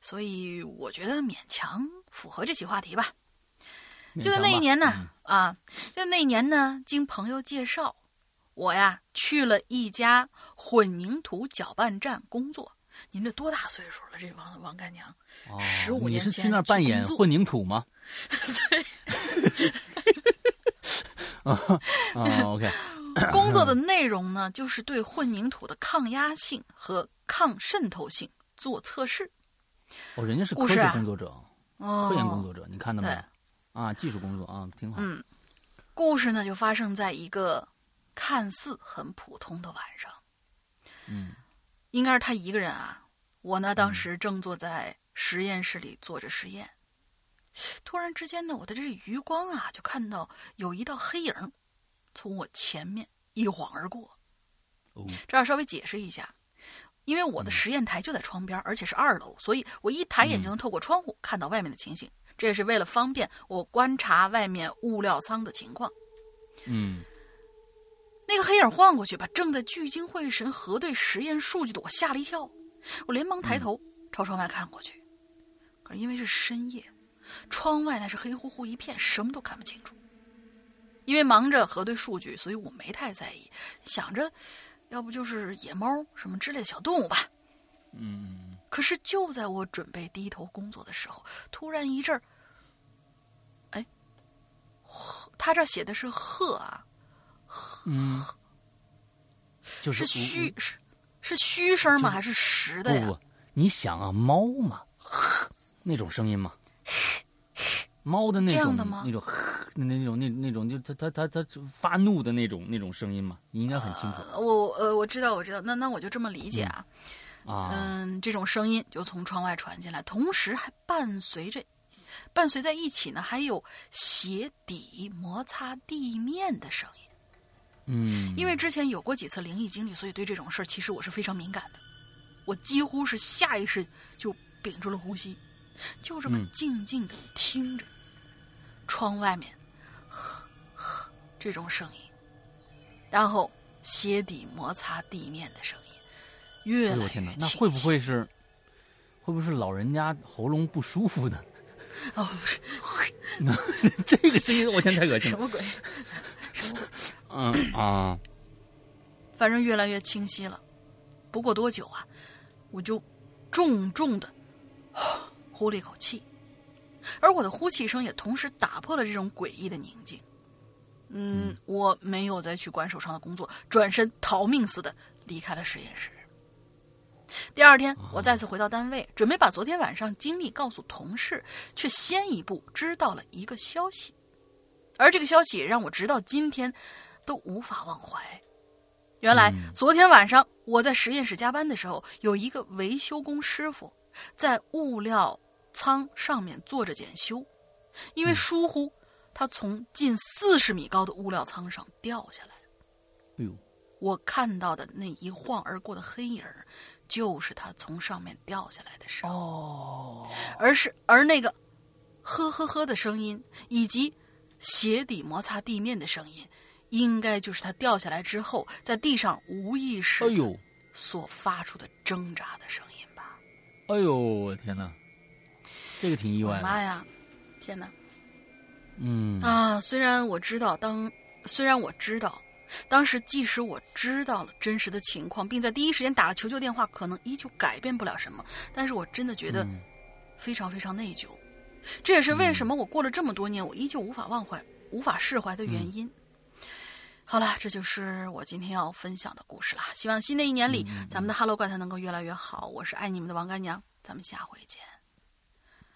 Speaker 2: 所以我觉得勉强符合这期话题吧。就在那一年呢，啊，就那一年呢，经朋友介绍，我呀去了一家混凝土搅拌站工作。您这多大岁数了？这王王干娘，
Speaker 1: 哦
Speaker 2: 15
Speaker 1: 你
Speaker 2: 年前
Speaker 1: 是去那儿扮演混凝土吗？啊啊，OK，
Speaker 2: 工作的内容呢，就是对混凝土的抗压性和抗渗透性做测试。
Speaker 1: 哦，人家是科学工作者，
Speaker 2: 哦，
Speaker 1: 科研工作者，你看到没？啊，技术工作啊，挺好。
Speaker 2: 嗯，故事呢就发生在一个看似很普通的晚上。
Speaker 1: 嗯
Speaker 2: 应该是他一个人啊。我呢，当时正坐在实验室里做着实验，突然之间呢，我的这余光啊，就看到有一道黑影从我前面一晃而过。
Speaker 1: 哦，
Speaker 2: 这要稍微解释一下，因为我的实验台就在窗边，而且是二楼，所以我一抬眼就能透过窗户看到外面的情形。这也是为了方便我观察外面物料仓的情况。
Speaker 1: 嗯
Speaker 2: 那个黑影晃过去，把正在聚精会神核对实验数据的我吓了一跳。我连忙抬头朝窗外看过去，可是因为是深夜，窗外那是黑乎乎一片，什么都看不清楚。因为忙着核对数据，所以我没太在意，想着，要不就是野猫什么之类的小动物吧。
Speaker 1: 嗯，
Speaker 2: 可是就在我准备低头工作的时候，突然一阵儿，哎，他这写的是“鹤”啊，
Speaker 1: 嗯，就是
Speaker 2: 是虚是是虚声吗？还是实的呀？
Speaker 1: 不不，你想啊，猫嘛，那种声音吗，猫的那种
Speaker 2: 的吗
Speaker 1: 那种那那种那那种就它它它它发怒的那种那种声音嘛，你应该很清楚
Speaker 2: 呃我呃我知道我知道，那那我就这么理解啊。
Speaker 1: 啊。
Speaker 2: 嗯，这种声音就从窗外传进来，同时还伴随着，伴随在一起呢，还有鞋底摩擦地面的声音。
Speaker 1: 嗯，
Speaker 2: 因为之前有过几次灵异经历，所以对这种事儿其实我是非常敏感的。我几乎是下意识就屏住了呼吸，就这么
Speaker 1: 嗯
Speaker 2: 静静的听着，窗外面呵呵这种声音，然后鞋底摩擦地面的声音，越来越
Speaker 1: 哎呦我天哪，那会不会是会不会是老人家喉咙不舒服呢？
Speaker 2: 哦，不是
Speaker 1: 这个声音，我天，太恶心了。
Speaker 2: 什么鬼？什么鬼？
Speaker 1: 嗯啊，
Speaker 2: 反正越来越清晰了。不过多久啊，我就重重的呼了一口气，而我的呼气声也同时打破了这种诡异的宁静。嗯，我没有再去管手上的工作，转身逃命似的离开了实验室。第二天，我再次回到单位，准备把昨天晚上经历告诉同事，却先一步知道了一个消息，而这个消息也让我直到今天都无法忘怀。原来
Speaker 1: 嗯
Speaker 2: 昨天晚上我在实验室加班的时候，有一个维修工师傅在物料仓上面做着检修，因为疏忽，他从近四十米高的物料仓上掉下来。
Speaker 1: 哎呦，
Speaker 2: 我看到的那一晃而过的黑影儿，就是他从上面掉下来的时候。
Speaker 1: 哦，
Speaker 2: 而是而那个呵呵呵的声音，以及鞋底摩擦地面的声音，应该就是他掉下来之后在地上无意识
Speaker 1: 哎呦，
Speaker 2: 所发出的挣扎的声音吧。
Speaker 1: 哎呦，我天哪，这个挺意外的。
Speaker 2: 妈呀！天哪！
Speaker 1: 嗯
Speaker 2: 啊，虽然我知道当，虽然我知道，当时即使我知道了真实的情况，并在第一时间打了求救电话，可能依旧改变不了什么，但是我真的觉得
Speaker 1: 嗯
Speaker 2: 非常非常内疚。这也是为什么我过了这么多年，我依旧无法忘怀、无法释怀的原因。好了，这就是我今天要分享的故事啦。希望新的一年里，咱们的 Hello 怪谈能够越来越好。我是爱你们的王干娘，咱们下回见。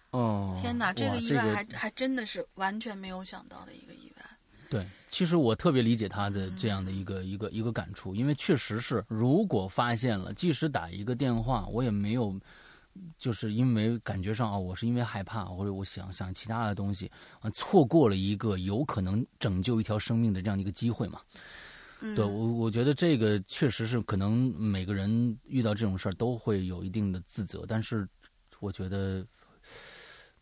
Speaker 1: 哦，
Speaker 2: 天哪，这个意外
Speaker 1: 个
Speaker 2: 还、还真的是完全没有想到的一个意外。
Speaker 1: 对，其实我特别理解他的这样的一个、一个一个感触，因为确实是，如果发现了，即使打一个电话，我也没有，就是因为感觉上啊，我是因为害怕或者我想想其他的东西啊，错过了一个有可能拯救一条生命的这样的一个机会嘛。
Speaker 2: 嗯，
Speaker 1: 对我，我觉得这个确实是可能每个人遇到这种事儿都会有一定的自责，但是我觉得，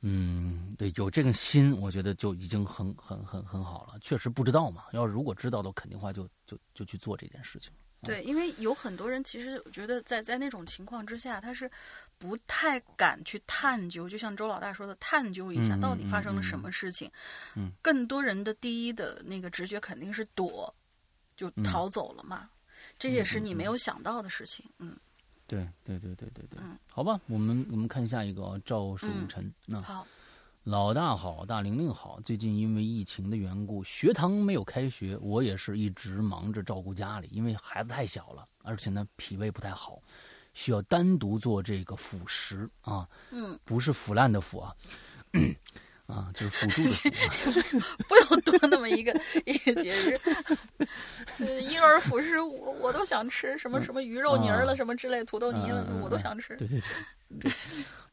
Speaker 1: 嗯，对，有这个心，我觉得就已经很很很很好了。确实不知道嘛，要如果知道的，肯定话就就就去做这件事情。
Speaker 2: 对，因为有很多人其实我觉得在在那种情况之下，他是不太敢去探究，就像周老大说的，探究一下
Speaker 1: 嗯
Speaker 2: 到底发生了
Speaker 1: 嗯
Speaker 2: 什么事情。
Speaker 1: 嗯，
Speaker 2: 更多人的第一的那个直觉肯定是躲，就
Speaker 1: 嗯。
Speaker 2: 逃走了嘛。这也是你没有想到的事情。嗯，
Speaker 1: 对对对对对对，
Speaker 2: 嗯。
Speaker 1: 好吧，我们我们看下一个啊，赵曙
Speaker 2: 嗯
Speaker 1: 晨，那、
Speaker 2: 好，
Speaker 1: 老大好，大玲玲好。最近因为疫情的缘故，学堂没有开学，我也是一直忙着照顾家里，因为孩子太小了，而且呢脾胃不太好，需要单独做这个辅食啊，
Speaker 2: 嗯，
Speaker 1: 不是腐烂的腐啊，啊，就是辅助的。
Speaker 2: 不要多那么一个一个节日。呃，婴儿辅食我我都想吃，什么什么鱼肉泥儿了，
Speaker 1: 啊
Speaker 2: 什么之类，土豆泥了，我都想吃。
Speaker 1: 对对对对，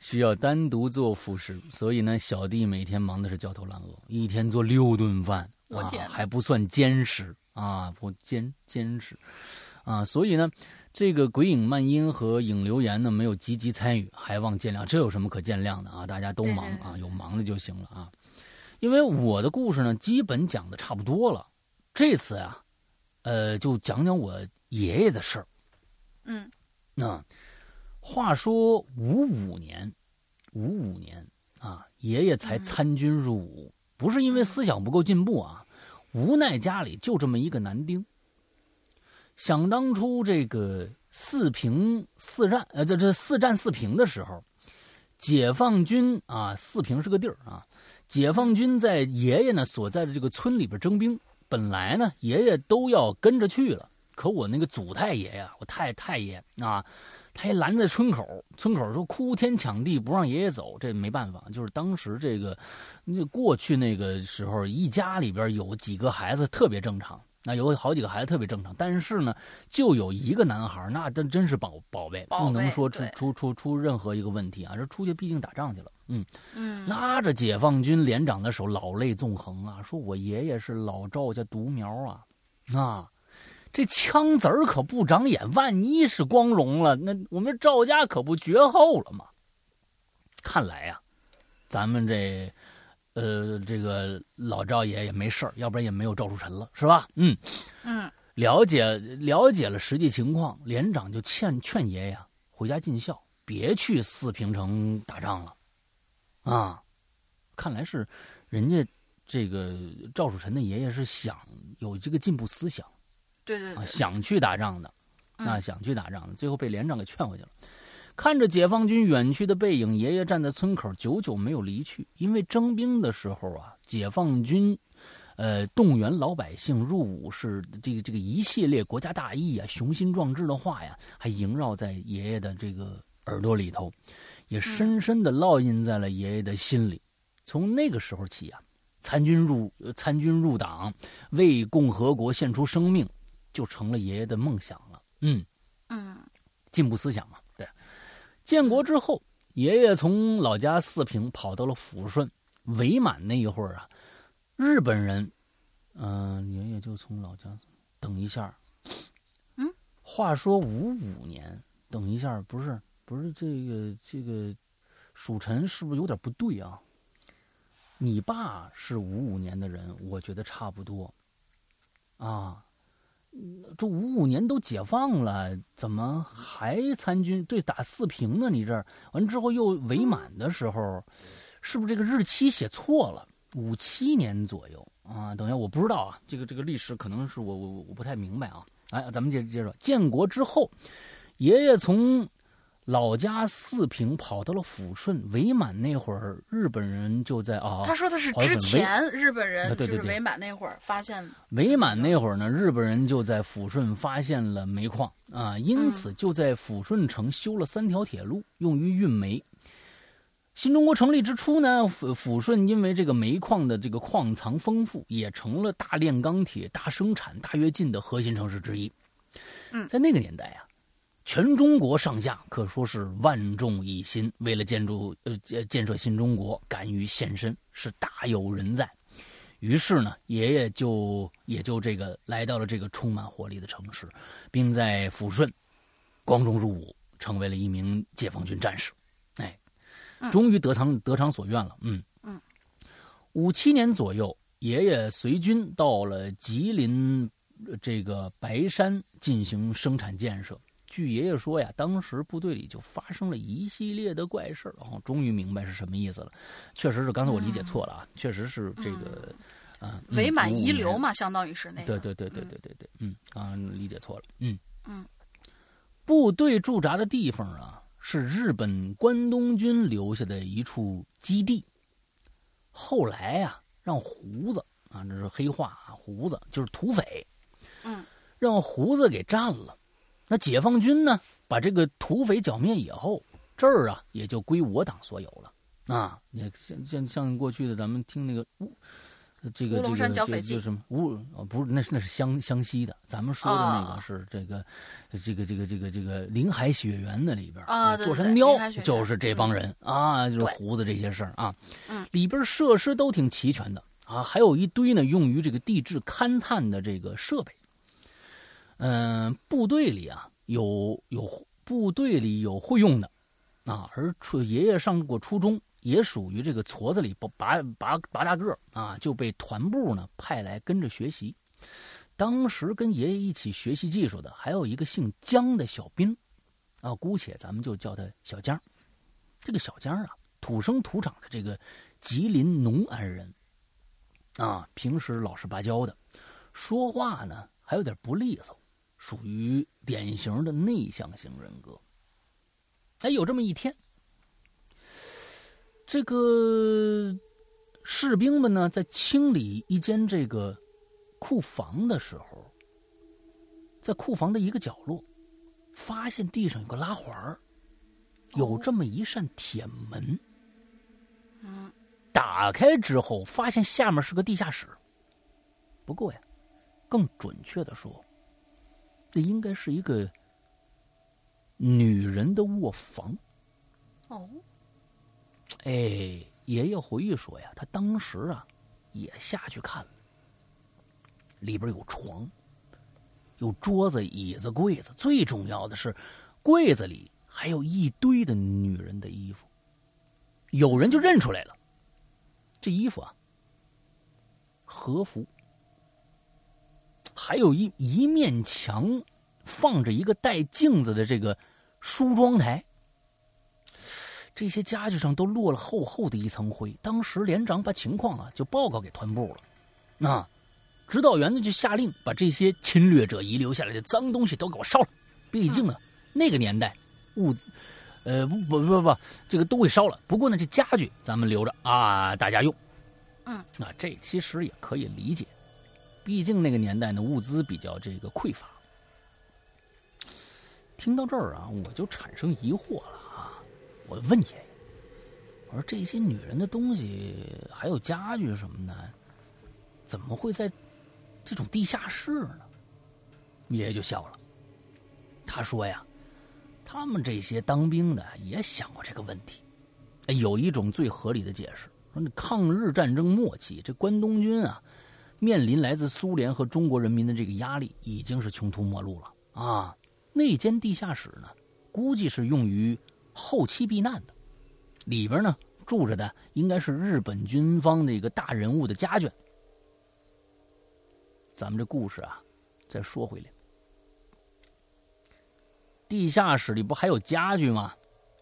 Speaker 1: 需要单独做辅食，所以呢，小弟每天忙的是焦头烂额，一天做六顿饭，啊
Speaker 2: 我天，哪
Speaker 1: 还不算兼食啊，不兼兼食啊，所以呢，这个鬼影漫音和影留言呢没有积极参与，还望见谅，这有什么可见谅的啊？大家都忙啊，有忙的就行了啊。因为我的故事呢，基本讲的差不多了，这次啊、呃，就讲讲我爷爷的事儿。
Speaker 2: 嗯，
Speaker 1: 那话说五五年，五五年啊，爷爷才参军入伍，不是因为思想不够进步啊，无奈家里就这么一个男丁。想当初这个四平四战，呃，这这四战四平的时候，解放军啊，四平是个地儿啊，解放军在爷爷呢所在的这个村里边征兵，本来呢爷爷都要跟着去了，可我那个祖太爷呀，我太太爷啊。他也拦在村口，村口说哭天抢地不让爷爷走，这没办法，就是当时这个，那过去那个时候，一家里边有几个孩子特别正常，那有好几个孩子特别正常，但是呢，就有一个男孩，那真真是宝宝贝，不能说出出出出任何一个问题啊，这出去毕竟打仗去了，嗯
Speaker 2: 嗯，
Speaker 1: 拉着解放军连长的手，老泪纵横啊，说我爷爷是老赵家独苗啊，啊。这枪子儿可不长眼，万一是光荣了，那我们赵家可不绝后了吗？看来呀，咱们这，呃，这个老赵爷也没事要不然也没有赵树臣了，是吧？
Speaker 2: 嗯嗯，
Speaker 1: 了解了解了实际情况，连长就劝劝爷爷回家尽孝，别去四平城打仗了。啊，看来是人家这个赵树臣的爷爷是想有这个进步思想。
Speaker 2: 对对对，
Speaker 1: 想去打仗的，啊，想去打仗的，最后被连长给劝回去了。看着解放军远去的背影，爷爷站在村口，久久没有离去。因为征兵的时候啊，解放军，呃，动员老百姓入伍是这个这个一系列国家大义啊、雄心壮志的话呀，还萦绕在爷爷的这个耳朵里头，也深深的烙印在了爷爷的心里。从那个时候起啊，参军入参军入党，为共和国献出生命。就成了爷爷的梦想了，
Speaker 2: 嗯嗯，
Speaker 1: 进步思想嘛，对。建国之后，爷爷从老家四平跑到了抚顺，伪满那一会儿啊，日本人，嗯，爷爷就从老家，等一下，
Speaker 2: 嗯，
Speaker 1: 话说五五年，等一下，不是不是这个这个，蜀臣是不是有点不对啊？你爸是五五年的人，我觉得差不多，啊。这五五年都解放了，怎么还参军？对，打四平呢？你这儿完之后又伪满的时候，是不是这个日期写错了？五七年左右啊？等一下，我不知道啊，这个这个历史可能是我我我不太明白啊。哎，咱们接着接着，建国之后，爷爷从。老家四平跑到了抚顺，伪满那会儿，日本人就在啊。
Speaker 2: 他说的是之前日本人
Speaker 1: 就
Speaker 2: 是伪满那会儿发现。
Speaker 1: 伪满那会儿呢，日本人就在抚顺发现了煤矿啊，因此就在抚顺城修了三条铁路，用于运煤。新中国成立之初呢，抚抚顺因为这个煤矿的这个矿藏丰富，也成了大炼钢铁、大生产、大跃进的核心城市之一。
Speaker 2: 嗯，
Speaker 1: 在那个年代啊。全中国上下可说是万众一心，为了建筑呃建建设新中国，敢于献身，是大有人在。于是呢，爷爷就也就这个来到了这个充满活力的城市，并在抚顺光荣入伍，成为了一名解放军战士。哎，终于得偿得偿所愿了。嗯
Speaker 2: 嗯，
Speaker 1: 五七年左右，爷爷随军到了吉林这个白山进行生产建设。据爷爷说呀，当时部队里就发生了一系列的怪事儿，然后终于明白是什么意思了。确实是刚才我理解错了啊，确实是这个，啊，
Speaker 2: 伪满遗留嘛，相当于是那个。
Speaker 1: 对对对对对对对，嗯，啊，理解错了，
Speaker 2: 嗯嗯。
Speaker 1: 部队驻扎的地方啊，是日本关东军留下的一处基地。后来呀，让胡子啊，这是黑话啊，胡子就是土匪，
Speaker 2: 嗯，
Speaker 1: 让胡子给占了。那解放军呢？把这个土匪剿灭以后，这儿啊也就归我党所有了啊！你像像像过去的咱们听那个乌，这个这个这就什么乌啊？不是，那是那是湘湘西的。咱们说的那个是这个这个这个这个这个林海雪原那里边
Speaker 2: 啊，
Speaker 1: 座山雕就是这帮人啊，就是胡子这些事儿啊。里边设施都挺齐全的啊，还有一堆呢用于这个地质勘探的这个设备。嗯，部队里啊有有部队里有会用的，啊，而初爷爷上过初中，也属于这个矬子里拔拔拔拔大个啊，就被团部呢派来跟着学习。当时跟爷爷一起学习技术的，还有一个姓江的小兵，啊，姑且咱们就叫他小江。这个小江啊，土生土长的这个吉林农安人，啊，平时老实巴交的，说话呢还有点不利索，属于典型的内向型人格。哎，有这么一天，这个士兵们呢在清理一间这个库房的时候，在库房的一个角落，发现地上有个拉环儿，有这么一扇铁门。
Speaker 2: 嗯，
Speaker 1: 打开之后，发现下面是个地下室。不过呀，更准确的说，这应该是一个女人的卧房。
Speaker 2: 哦，
Speaker 1: 哎，爷爷回忆说呀，他当时啊也下去看了，里边有床，有桌子、椅子、柜子，最重要的是，柜子里还有一堆的女人的衣服。有人就认出来了，这衣服啊，和服，还有一一面墙放着一个带镜子的这个梳妆台。这些家具上都落了厚厚的一层灰。当时连长把情况啊就报告给团部了，啊，指导员呢就下令把这些侵略者遗留下来的脏东西都给我烧了。毕竟呢，那个年代物资，呃，不不不不，这个都会烧了。不过呢，这家具咱们留着啊，大家用。
Speaker 2: 嗯，
Speaker 1: 那这其实也可以理解，毕竟那个年代呢物资比较这个匮乏。听到这儿啊，我就产生疑惑了啊！我问爷爷：“我说这些女人的东西还有家具什么的，怎么会在这种地下室呢？”爷爷就笑了，他说：“呀，他们这些当兵的也想过这个问题。哎有一种最合理的解释，说那抗日战争末期，这关东军啊，面临来自苏联和中国人民的这个压力，已经是穷途末路了啊。那间地下室呢，估计是用于后期避难的，里边呢住着的应该是日本军方的一个大人物的家眷。咱们这故事啊，再说回来，地下室里不还有家具吗？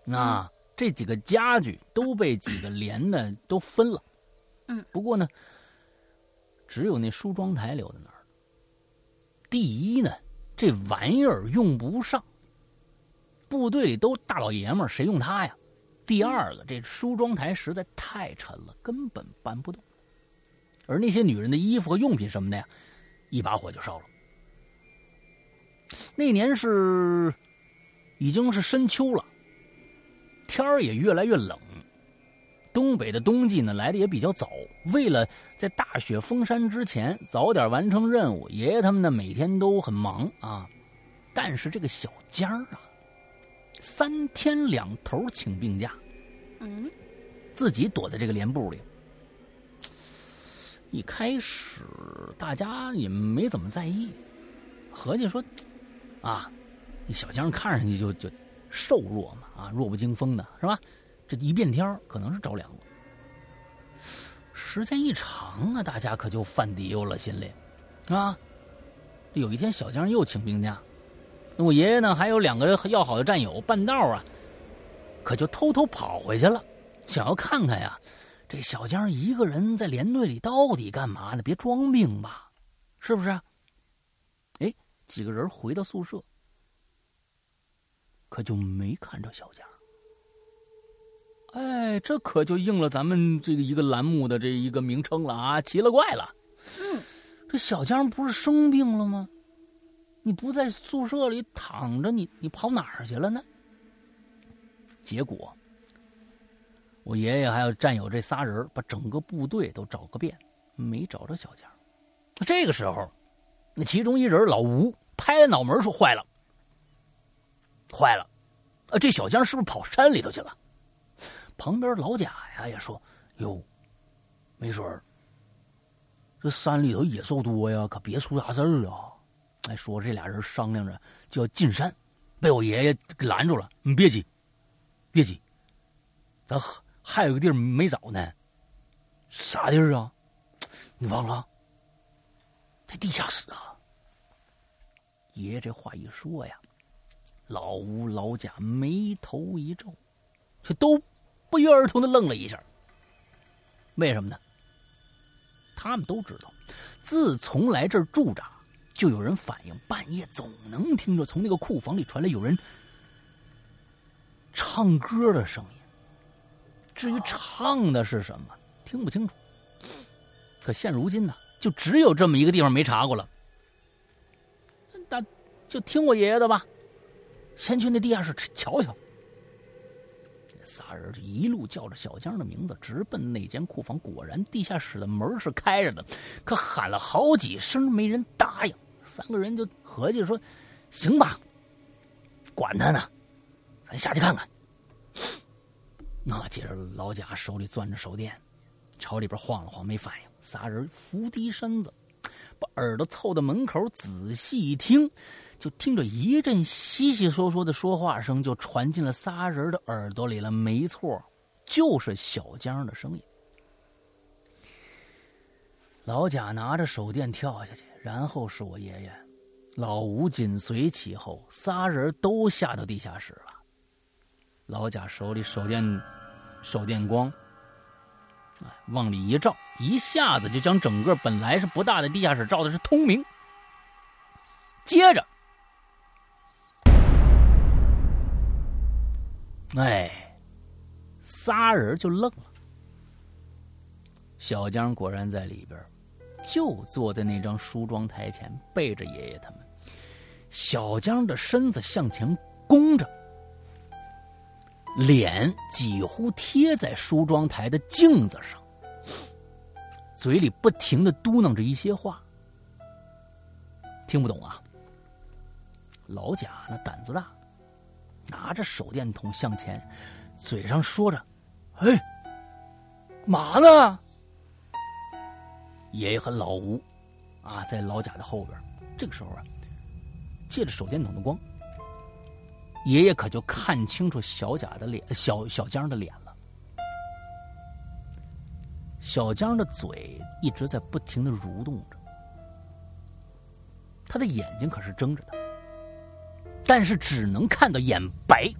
Speaker 1: 那，这几个家具都被几个连的都分了。
Speaker 2: 嗯，
Speaker 1: 不过呢，只有那梳妆台留在那儿。第一呢，这玩意儿用不上，部队里都大老爷们儿，谁用它呀？第二个，这梳妆台实在太沉了，根本搬不动。而那些女人的衣服和用品什么的呀，一把火就烧了。那年是已经是深秋了，天儿也越来越冷。东北的冬季呢来的也比较早，为了在大雪封山之前早点完成任务，爷爷他们呢每天都很忙啊。但是这个小江儿啊，三天两头请病假，
Speaker 2: 嗯，
Speaker 1: 自己躲在这个连部里。一开始大家也没怎么在意，合计说，啊，那小江看上去就就瘦弱嘛，啊，弱不禁风的是吧？这一变天可能是着凉了。时间一长啊，大家可就犯嘀咕了心里，啊，有一天小江又请病假，那我爷爷呢还有两个要好的战友，半道啊，可就偷偷跑回去了，想要看看呀，这小江一个人在连队里到底干嘛呢？别装病吧，是不是？哎，几个人回到宿舍，可就没看着小江。哎，这可就应了咱们这个一个栏目的这一个名称了啊！奇了怪了，
Speaker 2: 嗯，
Speaker 1: 这小江不是生病了吗？你不在宿舍里躺着，你你跑哪儿去了呢？结果，我爷爷还有战友这仨人把整个部队都找个遍，没找着小江。这个时候，那其中一人老吴拍脑门说：“坏了，坏了，啊，这小江是不是跑山里头去了？”旁边老贾呀也说：“哟，没准儿这山里头野兽多呀，可别出啥事儿啊！”哎，说这俩人商量着就要进山，被我爷爷给拦住了。你别急，别急，咱还有个地儿没找呢。啥地儿啊？你忘了？在地下室啊！爷爷这话一说呀，老吴老贾眉头一皱，却都不约而同的愣了一下。为什么呢？他们都知道，自从来这儿住着，就有人反映半夜总能听着从那个库房里传来有人唱歌的声音。至于唱的是什么，听不清楚。可现如今呢，就只有这么一个地方没查过了。那就听我爷爷的吧，先去那地下室瞧瞧。仨人就一路叫着小江的名字，直奔那间库房。果然，地下室的门是开着的，可喊了好几声，没人答应。三个人就合计说：“行吧，管他呢，咱下去看看。”那接着，老贾手里攥着手电，朝里边晃了晃，没反应。仨人伏低身子，把耳朵凑到门口，仔细一听，就听着一阵稀稀嗦嗦的说话声，就传进了仨人的耳朵里了。没错，就是小江的声音。老贾拿着手电跳下去，然后是我爷爷，老吴紧随其后，仨人都下到地下室了。老贾手里手电，手电光，往里一照，一下子就将整个本来是不大的地下室照的是通明。接着，哎，仨人就愣了。小江果然在里边，就坐在那张梳妆台前，背着爷爷他们。小江的身子向前弓着。脸几乎贴在梳妆台的镜子上，嘴里不停的嘟囔着一些话，听不懂啊。老贾那胆子大，拿着手电筒向前，嘴上说着：“哎，嘛呢？”爷爷和老吴啊，在老贾的后边。这个时候啊，借着手电筒的光。爷爷可就看清楚小贾的脸，小小江的脸了。小江的嘴一直在不停的蠕动着，他的眼睛可是睁着的，但是只能看到眼白。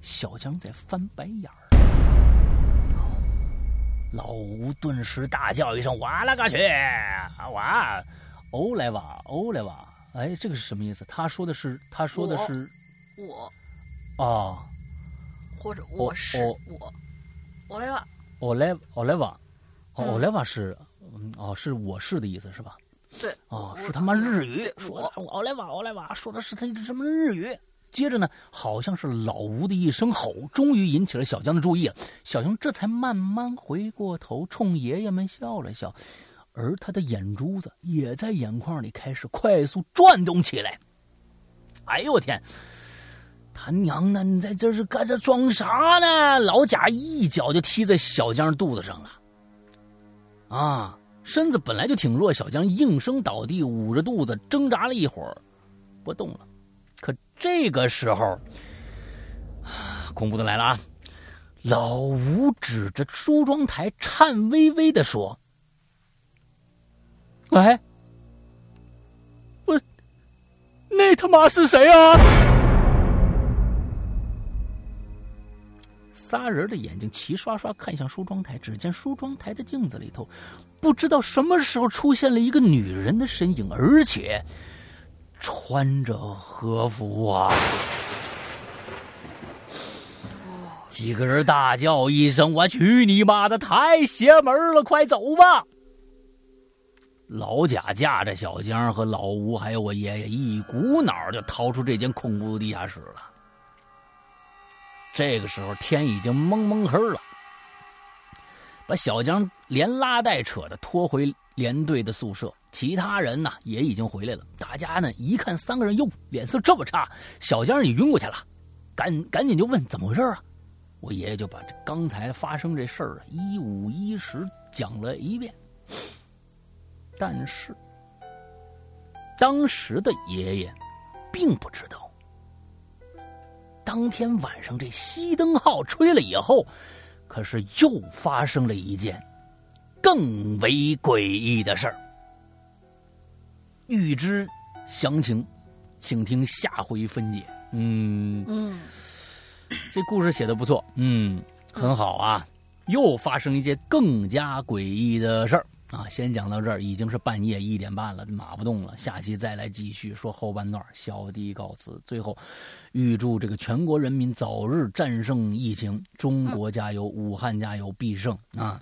Speaker 1: 小江在翻白眼儿，老吴顿时大叫一声：“我勒个去！我，欧莱瓦，欧莱瓦！”哎，这个是什么意思？他说的是，他说的是，
Speaker 2: 我，
Speaker 1: 啊，
Speaker 2: 或者我是我，我来吧，
Speaker 1: 我来，我来吧，哦，我来吧是，哦，是我是的意思是吧？
Speaker 2: 对，
Speaker 1: 哦，是他妈日语，说我来吧，我来瓦，说的是他什么日语？接着呢，好像是老吴的一声吼，终于引起了小江的注意，小江这才慢慢回过头，冲爷爷们笑了笑。而他的眼珠子也在眼眶里开始快速转动起来。哎呦我天！他娘的，你在这是干这装啥呢？老贾一脚就踢在小江肚子上了。啊，身子本来就挺弱，小江应声倒地，捂着肚子挣扎了一会儿，不动了。可这个时候，恐怖的来了啊！老吴指着梳妆台，颤巍巍的说。喂，我那他妈是谁啊？仨人的眼睛齐刷刷看向梳妆台，只见梳妆台的镜子里头，不知道什么时候出现了一个女人的身影，而且穿着和服啊！几个人大叫一声：“我去你妈的，太邪门了！快走吧！”老贾驾着小江和老吴，还有我爷爷，一股脑就逃出这间恐怖的地下室了。这个时候天已经蒙蒙黑了，把小江连拉带扯的拖回连队的宿舍。其他人呢也已经回来了。大家呢一看三个人，哟，脸色这么差，小江也晕过去了，赶赶紧就问怎么回事啊？我爷爷就把这刚才发生这事儿一五一十讲了一遍。但是，当时的爷爷并不知道，当天晚上这熄灯号吹了以后，可是又发生了一件更为诡异的事儿。欲知详情，请听下回分解。嗯
Speaker 2: 嗯，
Speaker 1: 这故事写的不错，嗯，很好啊。又发生一件更加诡异的事儿啊！先讲到这儿，已经是半夜一点半了，马不动了。下期再来继续说后半段。小弟告辞。最后，预祝这个全国人民早日战胜疫情，中国加油，武汉加油，必胜啊！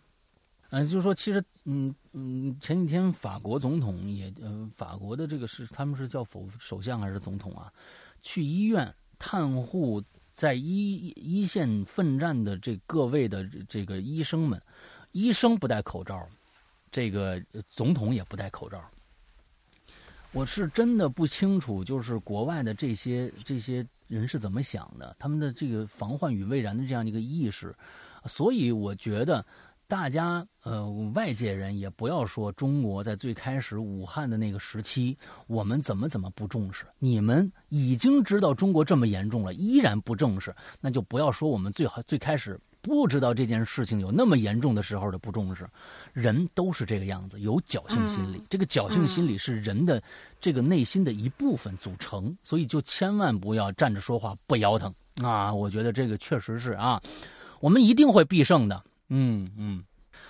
Speaker 1: 嗯，就是说，其实，嗯嗯，前几天法国总统也，呃，法国的这个是他们是叫否首相还是总统啊？去医院探护。在一一线奋战的这各位的这个医生们，医生不戴口罩，这个总统也不戴口罩。我是真的不清楚，就是国外的这些这些人是怎么想的，他们的这个防患于未然的这样一个意识，所以我觉得。大家呃，外界人也不要说中国在最开始武汉的那个时期，我们怎么怎么不重视。你们已经知道中国这么严重了，依然不重视，那就不要说我们最好最开始不知道这件事情有那么严重的时候的不重视。人都是这个样子，有侥幸心理，这个侥幸心理是人的这个内心的一部分组成，所以就千万不要站着说话不腰疼啊！我觉得这个确实是啊，我们一定会必胜的。嗯嗯，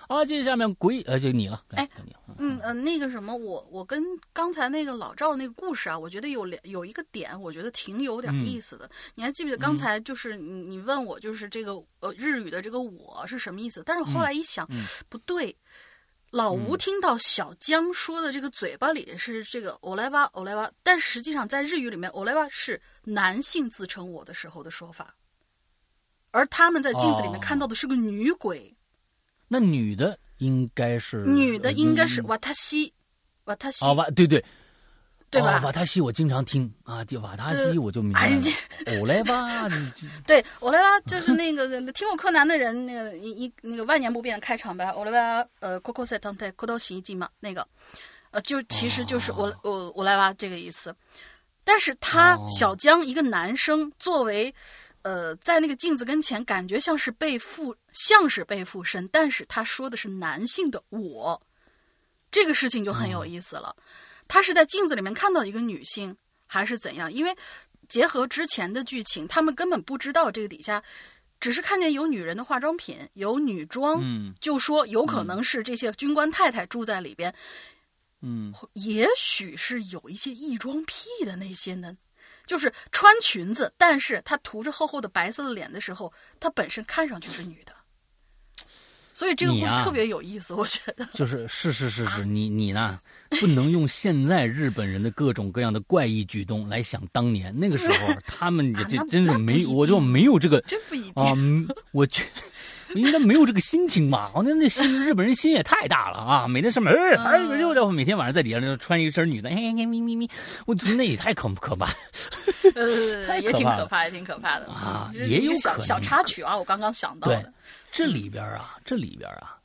Speaker 1: 啊，接下面鬼呃，就你了，
Speaker 2: 哎，嗯呃，那个什么，我我跟刚才那个老赵那个故事啊，我觉得有两有一个点，我觉得挺有点意思的。你还记不记得刚才就是你你问我就是这个呃日语的这个我是什么意思？但是后来一想，不对，老吴听到小江说的这个嘴巴里是这个欧莱巴欧莱巴，但实际上在日语里面欧莱巴是男性自称我的时候的说法。而他们在镜子里面看到的是个女鬼，
Speaker 1: 那女的应该是
Speaker 2: 女的应该是瓦塔西，瓦塔西。
Speaker 1: 啊瓦对对。
Speaker 2: 对吧？
Speaker 1: 瓦塔西我经常听。啊，就瓦塔西我就明白了。欧莱巴，
Speaker 2: 对欧莱巴就是那个听过柯南的人，那个一一那个万年不变的开场白，欧莱巴呃，coco s e t a n t e coco 洗衣机嘛，那个。呃就其实就是我我欧莱巴这个意思，但是他小江一个男生作为。呃，在那个镜子跟前，感觉像是被附，像是被附身，但是他说的是男性的我，这个事情就很有意思了。他是在镜子里面看到一个女性，还是怎样？因为结合之前的剧情，他们根本不知道这个底下，只是看见有女人的化妆品，有女装，就说有可能是这些军官太太住在里边，
Speaker 1: 嗯，
Speaker 2: 也许是有一些异装癖的那些呢。就是穿裙子，但是她涂着厚厚的白色的脸的时候，她本身看上去是女的，所以这个故事特别有意思，我觉得。
Speaker 1: 就是是是是是，你你呢，不能用现在日本人的各种各样的怪异举动来想当年那个时候，他们也 这真是没，我就没有这个
Speaker 2: 真不一
Speaker 1: 定啊，我去。应该没有这个心情吧？我那那心日本人心也太大了啊！每天上班，哎，就就每天晚上在底下就穿一身女的，嘿嘿咪咪咪，我觉得那也太可可怕，
Speaker 2: 呃，也挺可怕，也挺可怕的
Speaker 1: 啊！也有
Speaker 2: 小小插曲啊，我刚刚想到的。
Speaker 1: 这里边啊，这里边啊，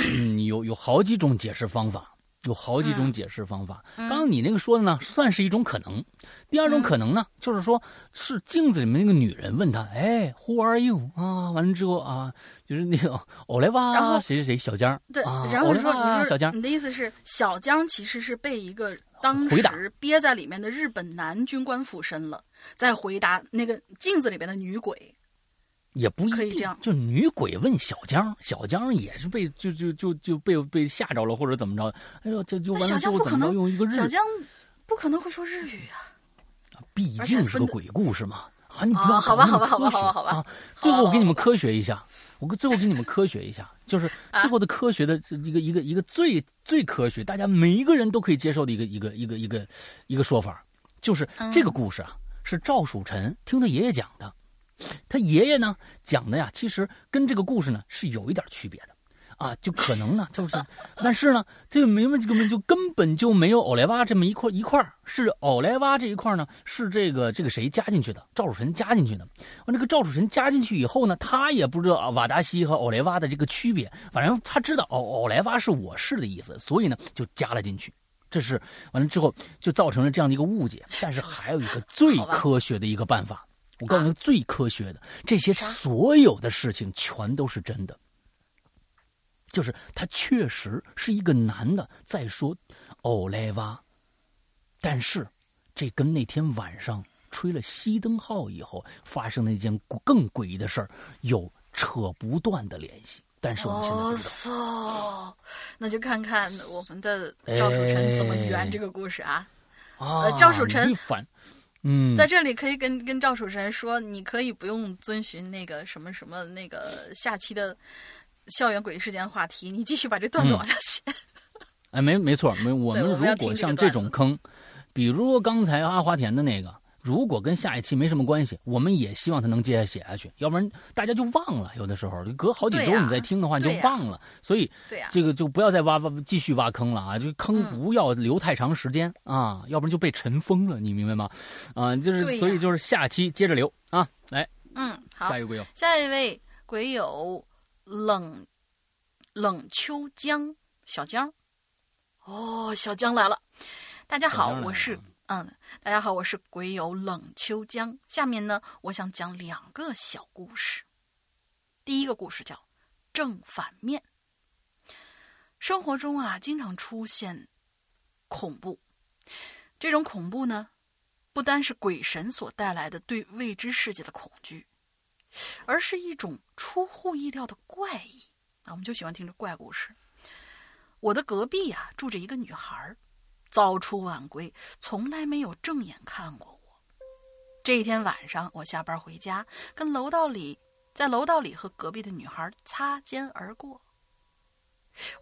Speaker 1: 有有好几种解释方法。有好几种解释方法。刚刚你那个说的呢，算是一种可能。第二种可能呢，就是说是镜子里面那个女人问他：“哎，Who are you？” 啊，完了之后啊，就是那个欧莱巴，谁谁谁，小江。
Speaker 2: 对，然后说
Speaker 1: 你说小江，
Speaker 2: 你的意思是小江其实是被一个当时憋在里面的日本男军官附身了，在回答那个镜子里边的女鬼。
Speaker 1: 也不一定，就女鬼问小江，小江也是被就就就就被被吓着了，或者怎么着？哎呦，这就完了之后怎么着用一个日？
Speaker 2: 小江不可能会说日语啊，
Speaker 1: 毕竟是个鬼故事嘛。啊，你不要
Speaker 2: 好吧，好吧，好吧，好吧，好吧。
Speaker 1: 最后我给你们科学一下，我最后给你们科学一下，就是 最后的科学的一个一个一个最最科学，大家每一个人都可以接受的一个一个一个一个一个说法，就是这个故事啊是赵曙臣听他爷爷讲的。他爷爷呢讲的呀，其实跟这个故事呢是有一点区别的，啊，就可能呢就是，但是呢这个明白这个就根本就没有欧莱巴这么一块一块是欧莱巴这一块呢是这个这个谁加进去的，赵楚臣加进去的。完这个赵楚臣加进去以后呢，他也不知道瓦达西和欧莱巴的这个区别，反正他知道欧欧莱巴是我是的意思，所以呢就加了进去。这是完了之后就造成了这样的一个误解。但是还有一个最科学的一个办法。我告诉你，最科学的这些所有的事情全都是真的，就是他确实是一个男的在说欧莱瓦，但是这跟那天晚上吹了熄灯号以后发生那件更诡异的事儿有扯不断的联系。但是我们现在知道。
Speaker 2: 嗖，那就看看我们的赵守臣怎么圆这个故事啊。
Speaker 1: 啊，
Speaker 2: 赵守臣
Speaker 1: 嗯，
Speaker 2: 在这里可以跟跟赵楚神说，你可以不用遵循那个什么什么那个下期的校园诡异事件话题，你继续把这段子
Speaker 1: 嗯。
Speaker 2: 往下写。
Speaker 1: 哎，没没错，没我们如果像
Speaker 2: 这
Speaker 1: 种坑，比如刚才阿华田的那个，如果跟下一期没什么关系，我们也希望他能接着写下去，要不然大家就忘了。有的时候隔好几周你再听的话，你就忘了。所以这个就不要再挖挖继续挖坑了啊！这坑
Speaker 2: 嗯
Speaker 1: 不要留太长时间、啊，要不然就被尘封了，你明白吗？啊，就是所以就是下期接着留啊，来
Speaker 2: 嗯，好
Speaker 1: 下，一位鬼友，
Speaker 2: 下一位鬼友冷冷秋江小江，哦，小江来了。大家好我是嗯，大家好，我是鬼友冷秋江。下面呢，我想讲两个小故事。第一个故事叫正反面。生活中啊，经常出现恐怖，这种恐怖呢，不单是鬼神所带来的对未知世界的恐惧，而是一种出乎意料的怪异啊！我们就喜欢听这怪故事。我的隔壁啊，住着一个女孩儿，早出晚归，从来没有正眼看过我。这一天晚上，我下班回家，跟楼道里在楼道里和隔壁的女孩擦肩而过。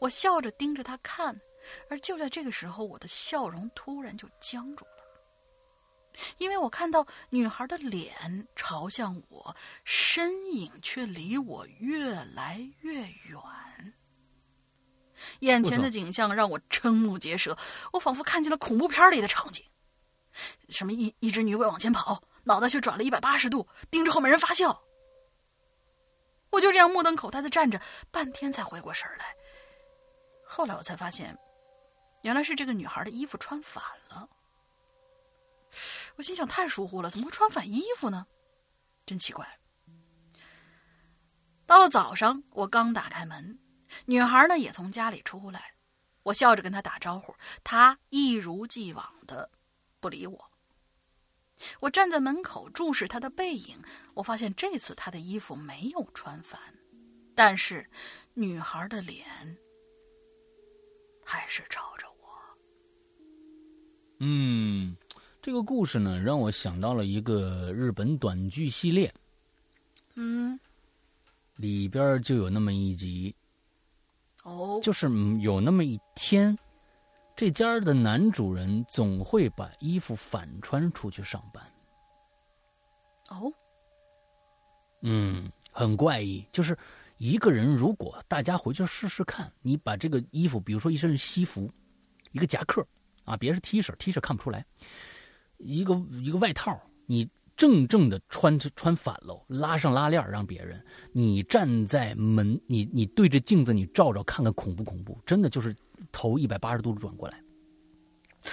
Speaker 2: 我笑着盯着她看，而就在这个时候，我的笑容突然就僵住了。因为我看到女孩的脸朝向我，身影却离我越来越远。眼前的景象让我瞠目结舌，我仿佛看见了恐怖片里的场景。什么一一只女鬼往前跑，脑袋却转了一百八十度，盯着后面人发笑。我就这样目瞪口呆的站着，半天才回过神来。后来我才发现，原来是这个女孩的衣服穿反了。我心想，太疏忽了，怎么会穿反衣服呢？真奇怪。到了早上，我刚打开门，女孩呢也从家里出来，我笑着跟她打招呼，她一如既往的不理我。我站在门口注视她的背影，我发现这次她的衣服没有穿反，但是女孩的脸还是朝着我。
Speaker 1: 嗯，这个故事呢，让我想到了一个日本短剧系列，
Speaker 2: 嗯，
Speaker 1: 里边就有那么一集，
Speaker 2: 哦，
Speaker 1: 就是嗯有那么一天，这家的男主人总会把衣服反穿出去上班。
Speaker 2: 哦，
Speaker 1: 嗯，很怪异。就是一个人，如果大家回去试试看，你把这个衣服，比如说一身西服，一个夹克啊，别是 T 恤，T 恤看不出来，一个一个外套，你正正的穿穿反喽，拉上拉链让别人，你站在门，你你对着镜子，你照照看看恐不恐怖？真的就是头一百八十度转过来，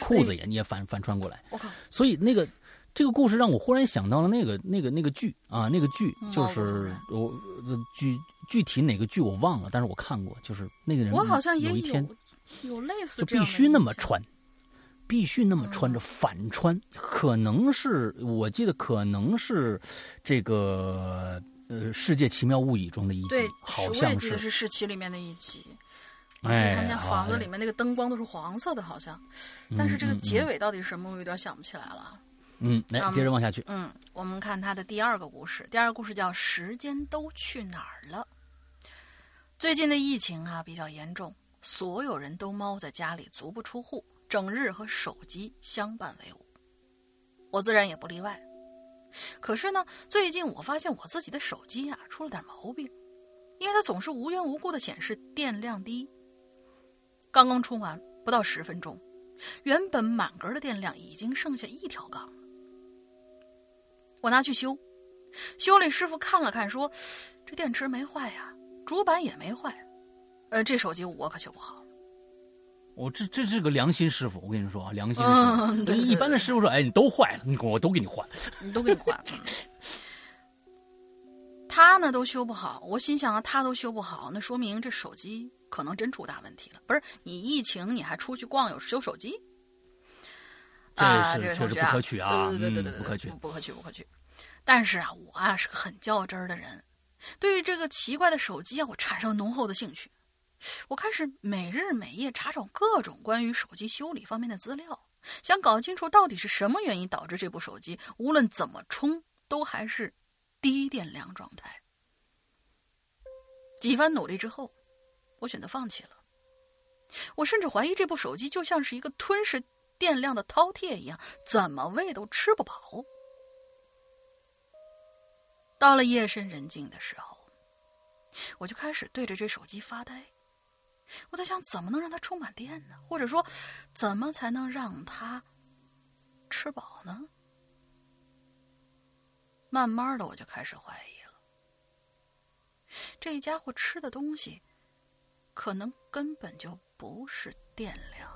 Speaker 1: 裤子也你也反反穿过来。
Speaker 2: 我靠，
Speaker 1: 所以那个这个故事让我忽然想到了那个那个那个剧啊，那个剧
Speaker 2: 嗯
Speaker 1: 就是我呃具具体哪个剧我忘了，但是我看过，就是那个人
Speaker 2: 我好像也
Speaker 1: 有一天
Speaker 2: 有类似
Speaker 1: 就必须那么穿，必须那么穿着
Speaker 2: 嗯
Speaker 1: 反穿，可能是我记得可能是这个呃《世界奇妙物语》中的一集
Speaker 2: 对，，
Speaker 1: 好
Speaker 2: 我也
Speaker 1: 像是
Speaker 2: 记得是世奇里面的一集。我记得
Speaker 1: 哎
Speaker 2: 他们家房子里面那个灯光都是黄色的，好像，但是这个结尾到底是什么，我有点想不起来了。
Speaker 1: 嗯，来接着往下去，
Speaker 2: 嗯，我们看他的第二个故事，第二个故事叫《时间都去哪儿了》。最近的疫情啊比较严重，所有人都猫在家里足不出户，整日和手机相伴为伍，我自然也不例外。可是呢，最近我发现我自己的手机啊出了点毛病，因为它总是无缘无故的显示电量低。刚刚充完不到十分钟，原本满格的电量已经剩下一条杠了。我拿去修，修理师傅看了看，说：“这电池没坏呀，主板也没坏。呃，这手机我可修不好。
Speaker 1: 我这这是个良心师傅，我跟你说啊，良心师
Speaker 2: 嗯
Speaker 1: 傅。
Speaker 2: 对对
Speaker 1: 一般的师傅说，哎，你都坏了，你我都给你换。
Speaker 2: 你都给你换。嗯 他呢都修不好，我心想啊，他都修不好，那说明这手机可能真出大问题了。不是你疫情你还出去逛有修手机？
Speaker 1: 这
Speaker 2: 啊，
Speaker 1: 是确实不可取啊，
Speaker 2: 对对对对
Speaker 1: 不可取。
Speaker 2: 不可取，不可取。但是啊，我啊是个很较真儿的人，对于这个奇怪的手机啊，我产生浓厚的兴趣。我开始每日每夜查找各种关于手机修理方面的资料，想搞清楚到底是什么原因导致这部手机无论怎么充都还是低电量状态。几番努力之后，我选择放弃了。我甚至怀疑这部手机就像是一个吞噬电量的饕餮一样，怎么喂都吃不饱。到了夜深人静的时候，我就开始对着这手机发呆。我在想，怎么能让它充满电呢？或者说，怎么才能让它吃饱呢？慢慢的，我就开始怀疑了。这家伙吃的东西，可能根本就不是电量。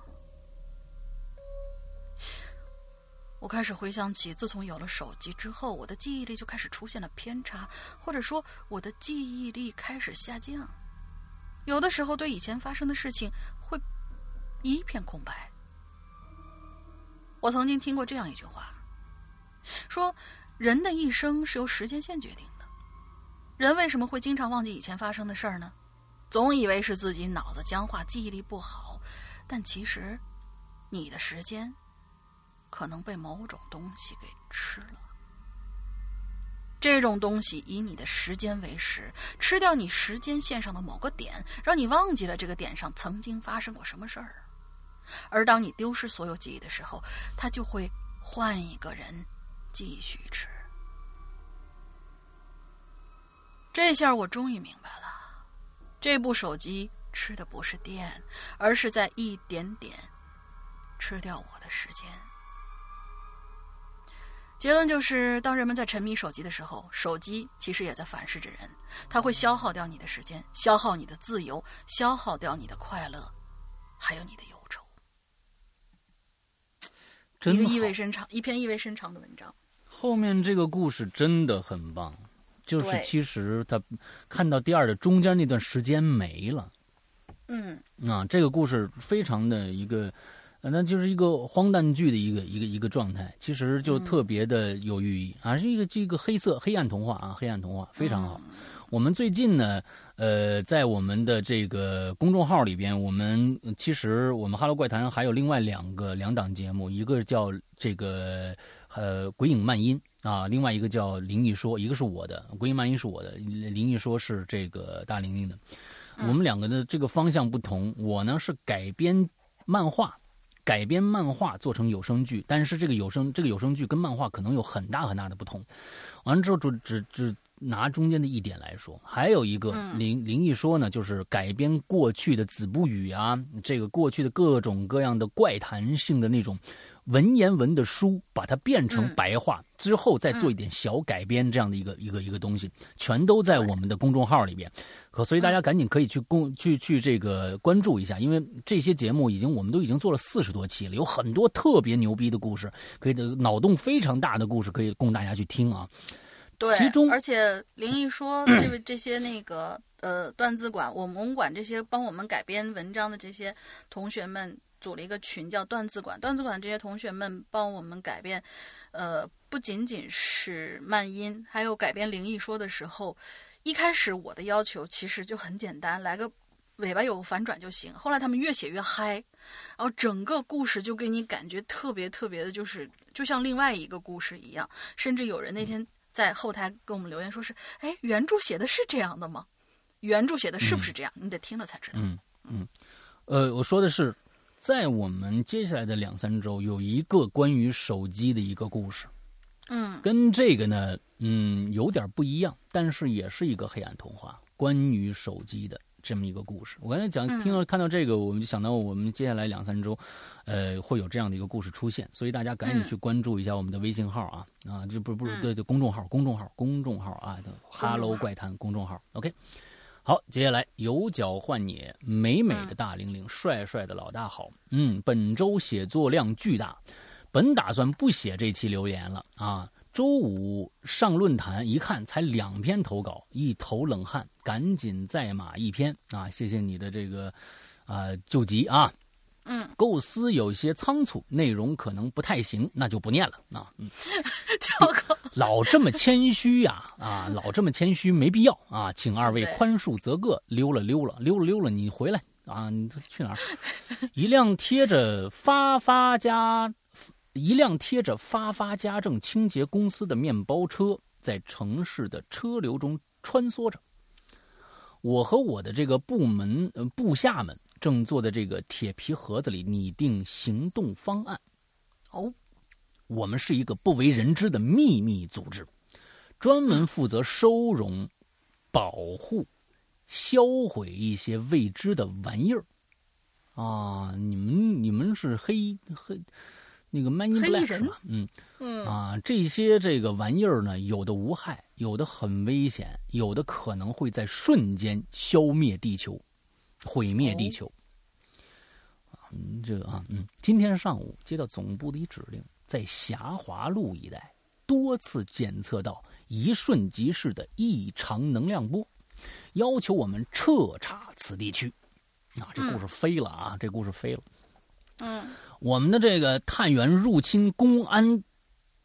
Speaker 2: 我开始回想起，自从有了手机之后，我的记忆力就开始出现了偏差，或者说我的记忆力开始下降。有的时候，对以前发生的事情会一片空白。我曾经听过这样一句话，说人的一生是由时间线决定的。人为什么会经常忘记以前发生的事儿呢？总以为是自己脑子僵化、记忆力不好，但其实你的时间可能被某种东西给吃了。这种东西以你的时间为食，吃掉你时间线上的某个点，让你忘记了这个点上曾经发生过什么事儿。而当你丢失所有记忆的时候，它就会换一个人继续吃。这下我终于明白了，这部手机吃的不是电，而是在一点点吃掉我的时间。结论就是，当人们在沉迷手机的时候，手机其实也在反噬着人，它会消耗掉你的时间，消耗你的自由，消耗掉你的快乐，还有你的忧愁。
Speaker 1: 真
Speaker 2: 一个意味深长，一篇意味深长的文章。
Speaker 1: 后面这个故事真的很棒，就是其实他看到第二的中间那段时间没了
Speaker 2: 嗯
Speaker 1: 啊，这个故事非常的一个，呃那就是一个荒诞剧的一个一个一个状态，其实就特别的有寓意啊，是一个这个黑色黑暗童话啊，黑暗童话非常好。我们最近呢，呃，在我们的这个公众号里边，我们呃其实我们《哈喽怪谈》还有另外两个两档节目，一个叫这个呃《鬼影漫音》啊，另外一个叫《灵异说》，一个是我的《鬼影漫音》是我的，《灵异说》是这个大玲玲的。我们两个的这个方向不同，我呢是改编漫画。改编漫画做成有声剧，但是这个有声这个有声剧跟漫画可能有很大很大的不同。完了之后，只只只拿中间的一点来说，还有一个
Speaker 2: 嗯
Speaker 1: 灵灵异说呢，就是改编过去的子不语啊，这个过去的各种各样的怪谈性的那种文言文的书，把它变成
Speaker 2: 嗯
Speaker 1: 白话、之后，再做一点小改编，这样的一个、一个一个东西，全都在我们的公众号里边。可所以大家赶紧可以去公去去这个关注一下，因为这些节目已经我们都已经做了四十多期了，有很多特别牛逼的故事，可以的脑洞非常大的故事可以供大家去听啊。
Speaker 2: 对，
Speaker 1: 其中
Speaker 2: 而且林毅说这位这些那个呃段子馆，我们馆这些帮我们改编文章的这些同学们组了一个群，叫段子馆。段子馆这些同学们帮我们改变，呃，不仅仅是慢音，还有改编灵异说的时候，一开始我的要求其实就很简单，来个。尾巴有个反转就行。后来他们越写越嗨，然后整个故事就给你感觉特别特别的，就是就像另外一个故事一样。甚至有人那天在后台给我们留言说是：“哎，原著写的是这样的吗？原著写的是不是这样？你得听了才知道。
Speaker 1: 嗯嗯，呃，我说的是，在我们接下来的两三周有一个关于手机的一个故事，
Speaker 2: 嗯。
Speaker 1: 跟这个呢，嗯，有点不一样，但是也是一个黑暗童话，关于手机的这么一个故事。我刚才讲
Speaker 2: 嗯
Speaker 1: 听到看到这个，我们就想到我们接下来两三周，呃，会有这样的一个故事出现，所以大家赶紧
Speaker 2: 嗯。
Speaker 1: 去关注一下我们的微信号啊啊，这不是不是
Speaker 2: 嗯。
Speaker 1: 对对公众号公众号公众号啊哈喽怪谈公众号，OK。好，接下来有脚换野，美美的大玲玲，帅帅的老大好。嗯，本周写作量巨大，本打算不写这期留言了啊。周五上论坛一看，才两篇投稿，一头冷汗，赶紧再码一篇啊！谢谢你的这个啊救急啊。
Speaker 2: 嗯，
Speaker 1: 构思有些仓促，内容可能不太行，那就不念了啊。嗯，
Speaker 2: 跳过。
Speaker 1: 老这么谦虚呀，啊，老这么谦虚没必要啊，请二位宽恕则个，溜了溜了，溜了溜了，你回来啊，你去哪儿？一辆贴着发发家，一辆贴着发发家政清洁公司的面包车，在城市的车流中穿梭着。我和我的这个部门呃部下们正坐在这个铁皮盒子里拟定行动方案。
Speaker 2: 哦，
Speaker 1: 我们是一个不为人知的秘密组织，专门负责收容、保护、销毁一些未知的玩意儿。啊，你们你们是黑黑那个 Man in
Speaker 2: 黑衣
Speaker 1: Black 是吧？嗯
Speaker 2: 嗯
Speaker 1: 啊，这些这个玩意儿呢，有的无害，有的很危险，有的可能会在瞬间消灭地球，毁灭地球。啊，嗯这个啊，嗯，今天上午接到总部的一指令，在霞华路一带多次检测到一瞬即逝的异常能量波，要求我们彻查此地区。啊，这故事飞了啊！这故事飞了。
Speaker 2: 嗯，
Speaker 1: 我们的这个探员入侵公安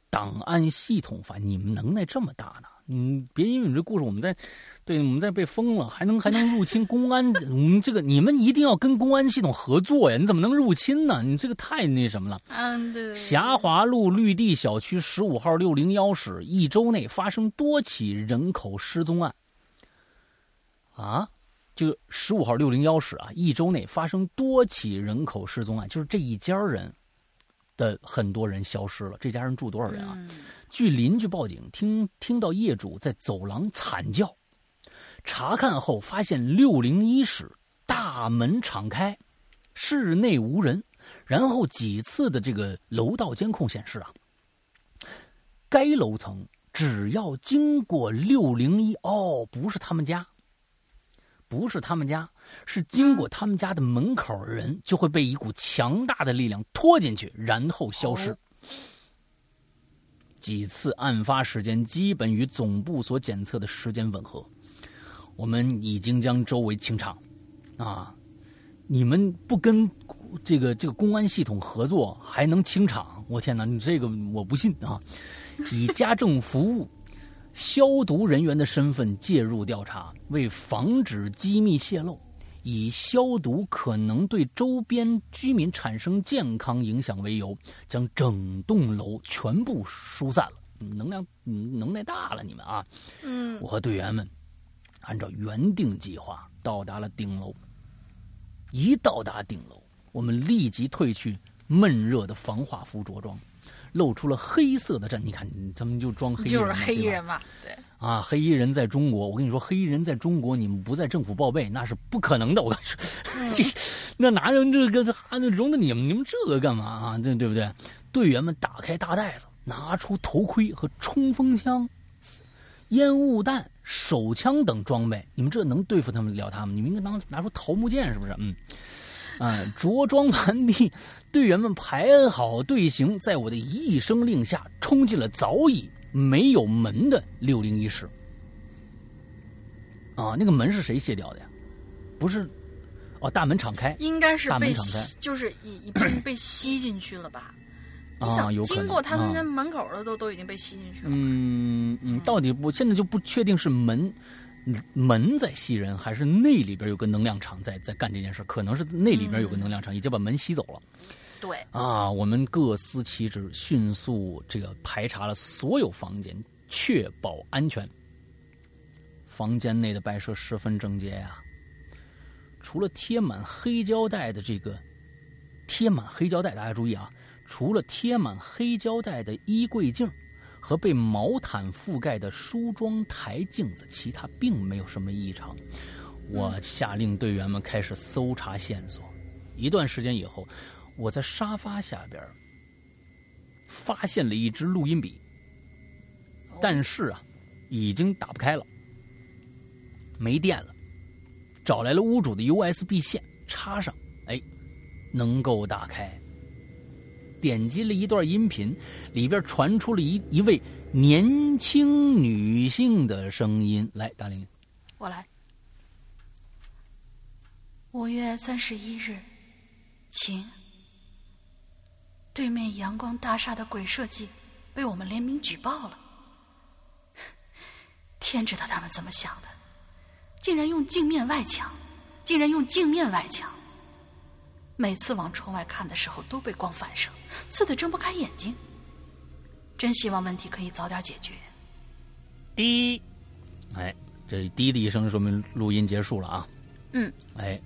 Speaker 1: 档案系统法，你们能耐这么大呢？嗯，别因为你这故事我们在，对，我们在被封了，还能还能入侵公安？我们这个你们一定要跟公安系统合作呀！你怎么能入侵呢？你这个太那什么了。
Speaker 2: 嗯，对。
Speaker 1: 霞华路绿地小区十五号六零幺室一周内发生多起人口失踪案。啊，这个十五号六零幺室啊，一周内发生多起人口失踪案，就是这一家人的很多人消失了。这家人住多少人啊？
Speaker 2: 嗯
Speaker 1: 据邻居报警，听听到业主在走廊惨叫，查看后发现六零一室大门敞开，室内无人。然后几次的这个楼道监控显示啊，该楼层只要经过六零一，哦，不是他们家，不是他们家，是经过他们家的门口的人，就会被一股强大的力量拖进去，然后消失。
Speaker 2: 哦
Speaker 1: 几次案发时间基本与总部所检测的时间吻合。我们已经将周围清场，啊，你们不跟这个这个公安系统合作还能清场？我天哪，你这个我不信啊！以家政服务消毒人员的身份介入调查，为防止机密泄露，以消毒可能对周边居民产生健康影响为由，将整栋楼全部疏散了。能量嗯能耐大了，你们啊！
Speaker 2: 嗯
Speaker 1: 我和队员们按照原定计划到达了顶楼。一到达顶楼，我们立即褪去闷热的防化服着装，露出了黑色的战。你看，咱们就装黑衣人，
Speaker 2: 就是黑衣人嘛，对。
Speaker 1: 啊，黑衣人在中国，我跟你说，黑衣人在中国，你们不在政府报备，那是不可能的。我跟你说，这那哪有这个还那容得你们？你们这个干嘛啊？这对不对？队员们打开大袋子，拿出头盔和冲锋枪、烟雾弹、手枪等装备。你们这能对付他们了他们？你们应该拿拿出桃木剑，是不是？嗯。嗯，着装完毕，队员们排好队形，在我的一声令下，冲进了早已没有门的六零一室。啊，那个门是谁卸掉的呀？不是，哦，大门敞开
Speaker 2: 应该是被
Speaker 1: 大门敞开
Speaker 2: 吸，就是已已被被吸进去了吧？你
Speaker 1: 啊，
Speaker 2: 想
Speaker 1: 有
Speaker 2: 经过他们家门口的都都已经被吸进去了。
Speaker 1: 嗯嗯，到底不现在就不确定是门门在吸人，还是那里边有个能量场在在干这件事，可能是那里边有个能量场已经把门吸走了。
Speaker 2: 对，
Speaker 1: 啊，我们各司其职，迅速这个排查了所有房间，确保安全。房间内的摆设十分整洁呀，除了贴满黑胶带的这个贴满黑胶带，大家注意啊，除了贴满黑胶带的衣柜镜和被毛毯覆盖的梳妆台镜子，其他并没有什么异常。我下令队员们开始搜查线索。一段时间以后，我在沙发下边发现了一支录音笔，但是啊，已经打不开了，没电了。找来了屋主的 USB 线，插上，哎，能够打开。点击了一段音频，里边传出了一一位年轻女性的声音。来，大玲，
Speaker 2: 我来。五月三十一日，秦，对面阳光大厦的鬼设计被我们联名举报了。天知道他们怎么想的，竟然用镜面外墙，竟然用镜面外墙。每次往窗外看的时候，都被光反射，刺得睁不开眼睛。真希望问题可以早点解决。
Speaker 1: 滴，哎，这滴的一声说明录音结束了啊。
Speaker 2: 嗯，
Speaker 1: 哎，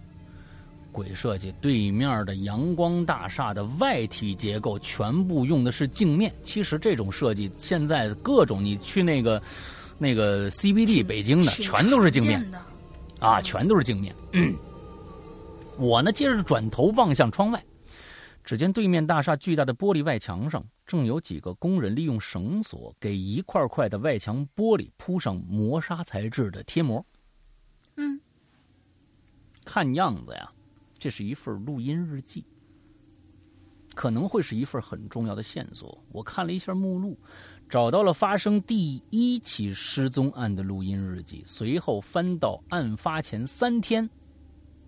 Speaker 1: 鬼设计对面的阳光大厦的外体结构全部用的是镜面。其实这种设计现在各种你去那个那个 CBD 北京的全都是镜面
Speaker 2: 的
Speaker 1: 啊，全都是镜面。我呢，接着转头望向窗外，只见对面大厦巨大的玻璃外墙上，正有几个工人利用绳索给一块块的外墙玻璃铺上磨砂材质的贴膜。
Speaker 2: 嗯，
Speaker 1: 看样子呀，这是一份录音日记，可能会是一份很重要的线索。我看了一下目录，找到了发生第一起失踪案的录音日记，随后翻到案发前三天。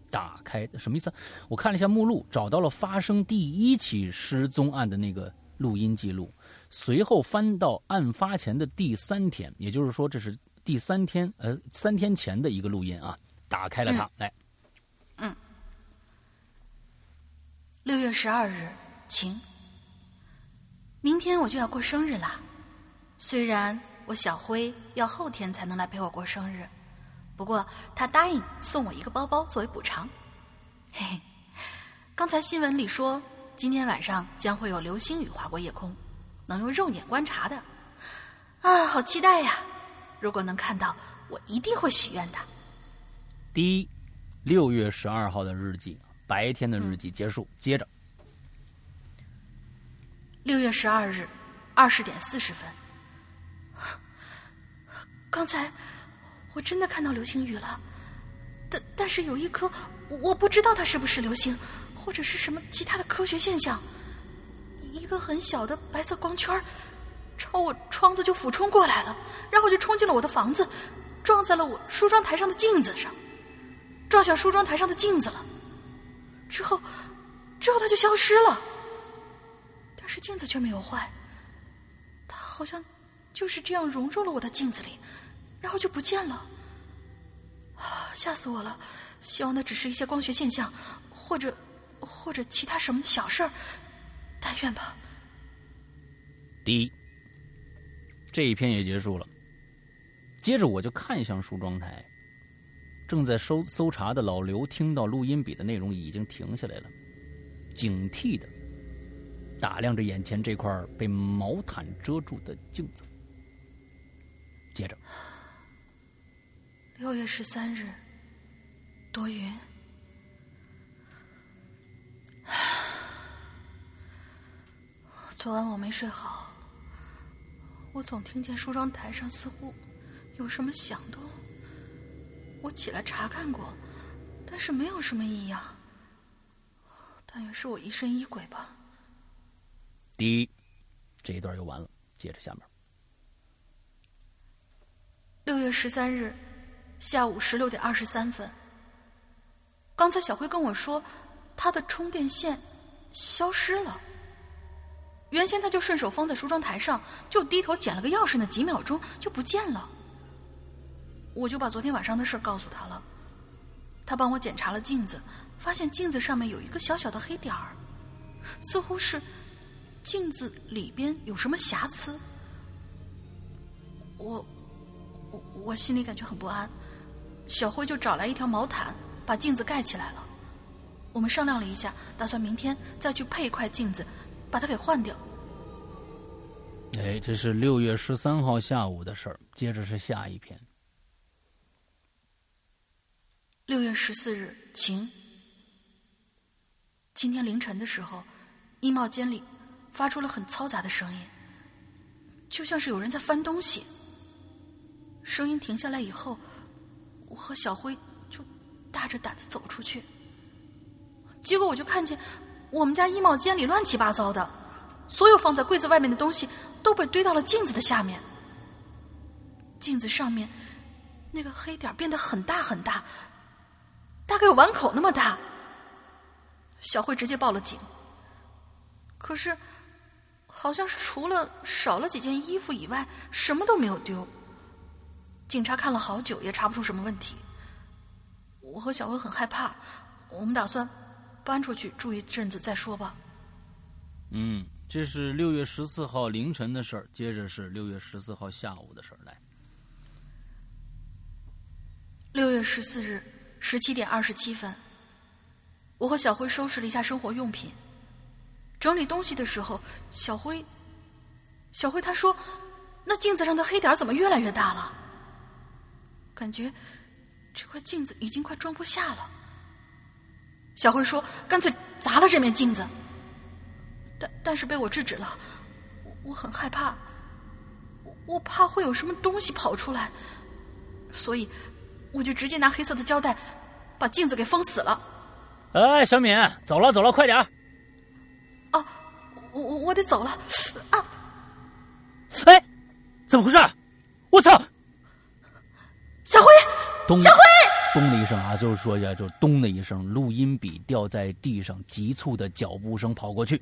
Speaker 1: 打开什么意思？我看了一下目录，找到了发生第一起失踪案的那个录音记录。随后翻到案发前的第三天，也就是说这是第三天，呃，三天前的一个录音啊。打开了它，来，
Speaker 2: 嗯，六月十二日，晴。明天我就要过生日啦。虽然我小辉要后天才能来陪我过生日。不过他答应送我一个包包作为补偿。嘿嘿，刚才新闻里说今天晚上将会有流星雨划过夜空，能用肉眼观察的。啊，好期待呀！如果能看到，我一定会许愿的。
Speaker 1: 第一，六月十二号的日记，白天的日记结束。接着，
Speaker 2: 六月十二日二十点四十分，刚才。我真的看到流星雨了，但但是有一颗我不知道它是不是流星，或者是什么其他的科学现象。一个很小的白色光圈朝我窗子就俯冲过来了，然后就冲进了我的房子，撞在了我梳妆台上的镜子上，撞向梳妆台上的镜子了。之后，之后他就消失了，但是镜子却没有坏，他好像就是这样融入了我的镜子里。然后就不见了，吓死我了！希望那只是一些光学现象，或者或者其他什么的小事儿，但愿吧。
Speaker 1: 第一，这一篇也结束了。接着我就看向梳妆台，正在搜搜查的老刘听到录音笔的内容已经停下来了，警惕的打量着眼前这块被毛毯遮住的镜子，接着。
Speaker 2: 六月十三日，多云。昨晚我没睡好，我总听见梳妆台上似乎有什么响动。我起来查看过，但是没有什么异样。但愿是我疑神疑鬼吧。
Speaker 1: 第一，这一段又完了，接着下面。
Speaker 2: 六月十三日。下午十六点二十三分，刚才小辉跟我说，他的充电线消失了。原先他就顺手放在梳妆台上，就低头捡了个钥匙，那几秒钟就不见了。我就把昨天晚上的事告诉他了，他帮我检查了镜子，发现镜子上面有一个小小的黑点儿，似乎是镜子里边有什么瑕疵。我我我心里感觉很不安。小辉就找来一条毛毯，把镜子盖起来了。我们商量了一下，打算明天再去配一块镜子，把它给换掉。
Speaker 1: 哎，这是六月十三号下午的事儿。接着是下一篇。
Speaker 2: 六月十四日晴。今天凌晨的时候，衣帽间里发出了很嘈杂的声音，就像是有人在翻东西。声音停下来以后。我和小辉就大着胆子走出去，结果我就看见我们家衣帽间里乱七八糟的，所有放在柜子外面的东西都被堆到了镜子的下面。镜子上面那个黑点变得很大很大，大概有碗口那么大。小慧直接报了警。可是，好像是除了少了几件衣服以外，什么都没有丢。警察看了好久，也查不出什么问题。我和小慧很害怕，我们打算搬出去住一阵子再说吧。
Speaker 1: 嗯，这是六月十四号凌晨的事儿，接着是六月十四号下午的事儿。来，
Speaker 2: 六月十四日十七点二十七分，我和小辉收拾了一下生活用品，整理东西的时候，小辉，小辉他说：“那镜子上的黑点怎么越来越大了？感觉这块镜子已经快装不下了。”小辉说：“干脆砸了这面镜子。”但但是被我制止了，我很害怕，我怕会有什么东西跑出来，所以我就直接拿黑色的胶带把镜子给封死了。
Speaker 1: 哎，小敏，走了走了，快点！
Speaker 2: 啊，我我我得走了啊！
Speaker 1: 哎，怎么回事？我操！
Speaker 2: 小辉，
Speaker 1: 咚！
Speaker 2: 小辉，
Speaker 1: 咚的一声啊，就是说一下，就咚的一声，录音笔掉在地上，急促的脚步声跑过去。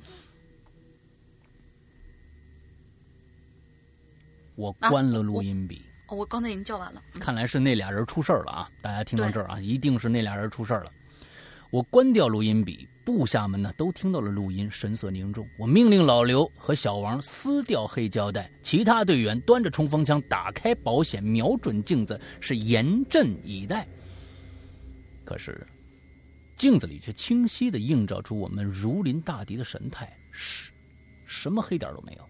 Speaker 1: 我关了录音笔。
Speaker 2: 我刚才已经叫完了。
Speaker 1: 看来是那俩人出事儿了啊！大家听到这儿啊，一定是那俩人出事儿了。我关掉录音笔，部下们呢都听到了录音，神色凝重。我命令老刘和小王撕掉黑胶带，其他队员端着冲锋枪，打开保险，瞄准镜子，是严阵以待。可是，镜子里却清晰的映照出我们如临大敌的神态，是，什么黑点都没有。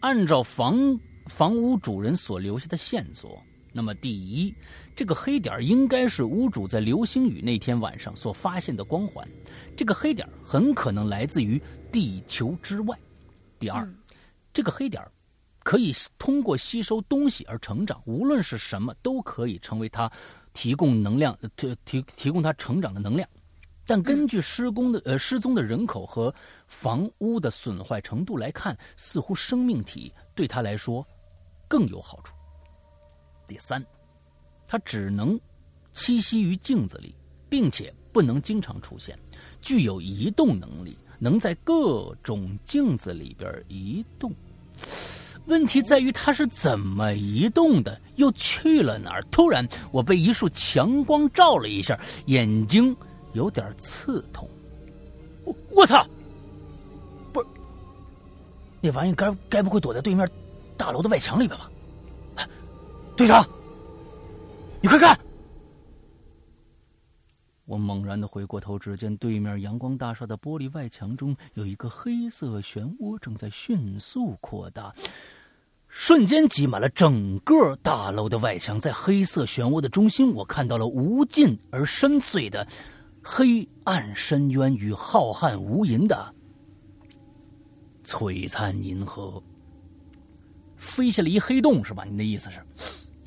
Speaker 1: 按照房房屋主人所留下的线索，那么第一，这个黑点应该是屋主在流星雨那天晚上所发现的光环，这个黑点很可能来自于地球之外。第二，这个黑点可以通过吸收东西而成长，无论是什么都可以成为它提供能量，提提提供它成长的能量。但根据施工的呃失踪的人口和房屋的损坏程度来看，似乎生命体对他来说更有好处。第三，它只能栖息于镜子里，并且不能经常出现，具有移动能力，能在各种镜子里边移动。问题在于它是怎么移动的，又去了哪儿？突然，我被一束强光照了一下，眼睛。有点刺痛，我我操！不是，那玩意该该不会躲在对面大楼的外墙里边吧？队长，你快看！我猛然的回过头，只见对面阳光大厦的玻璃外墙中有一个黑色漩涡正在迅速扩大，瞬间挤满了整个大楼的外墙。在黑色漩涡的中心，我看到了无尽而深邃的。黑暗深渊与浩瀚无垠的璀璨银河，飞下了一黑洞是吧？你的意思是？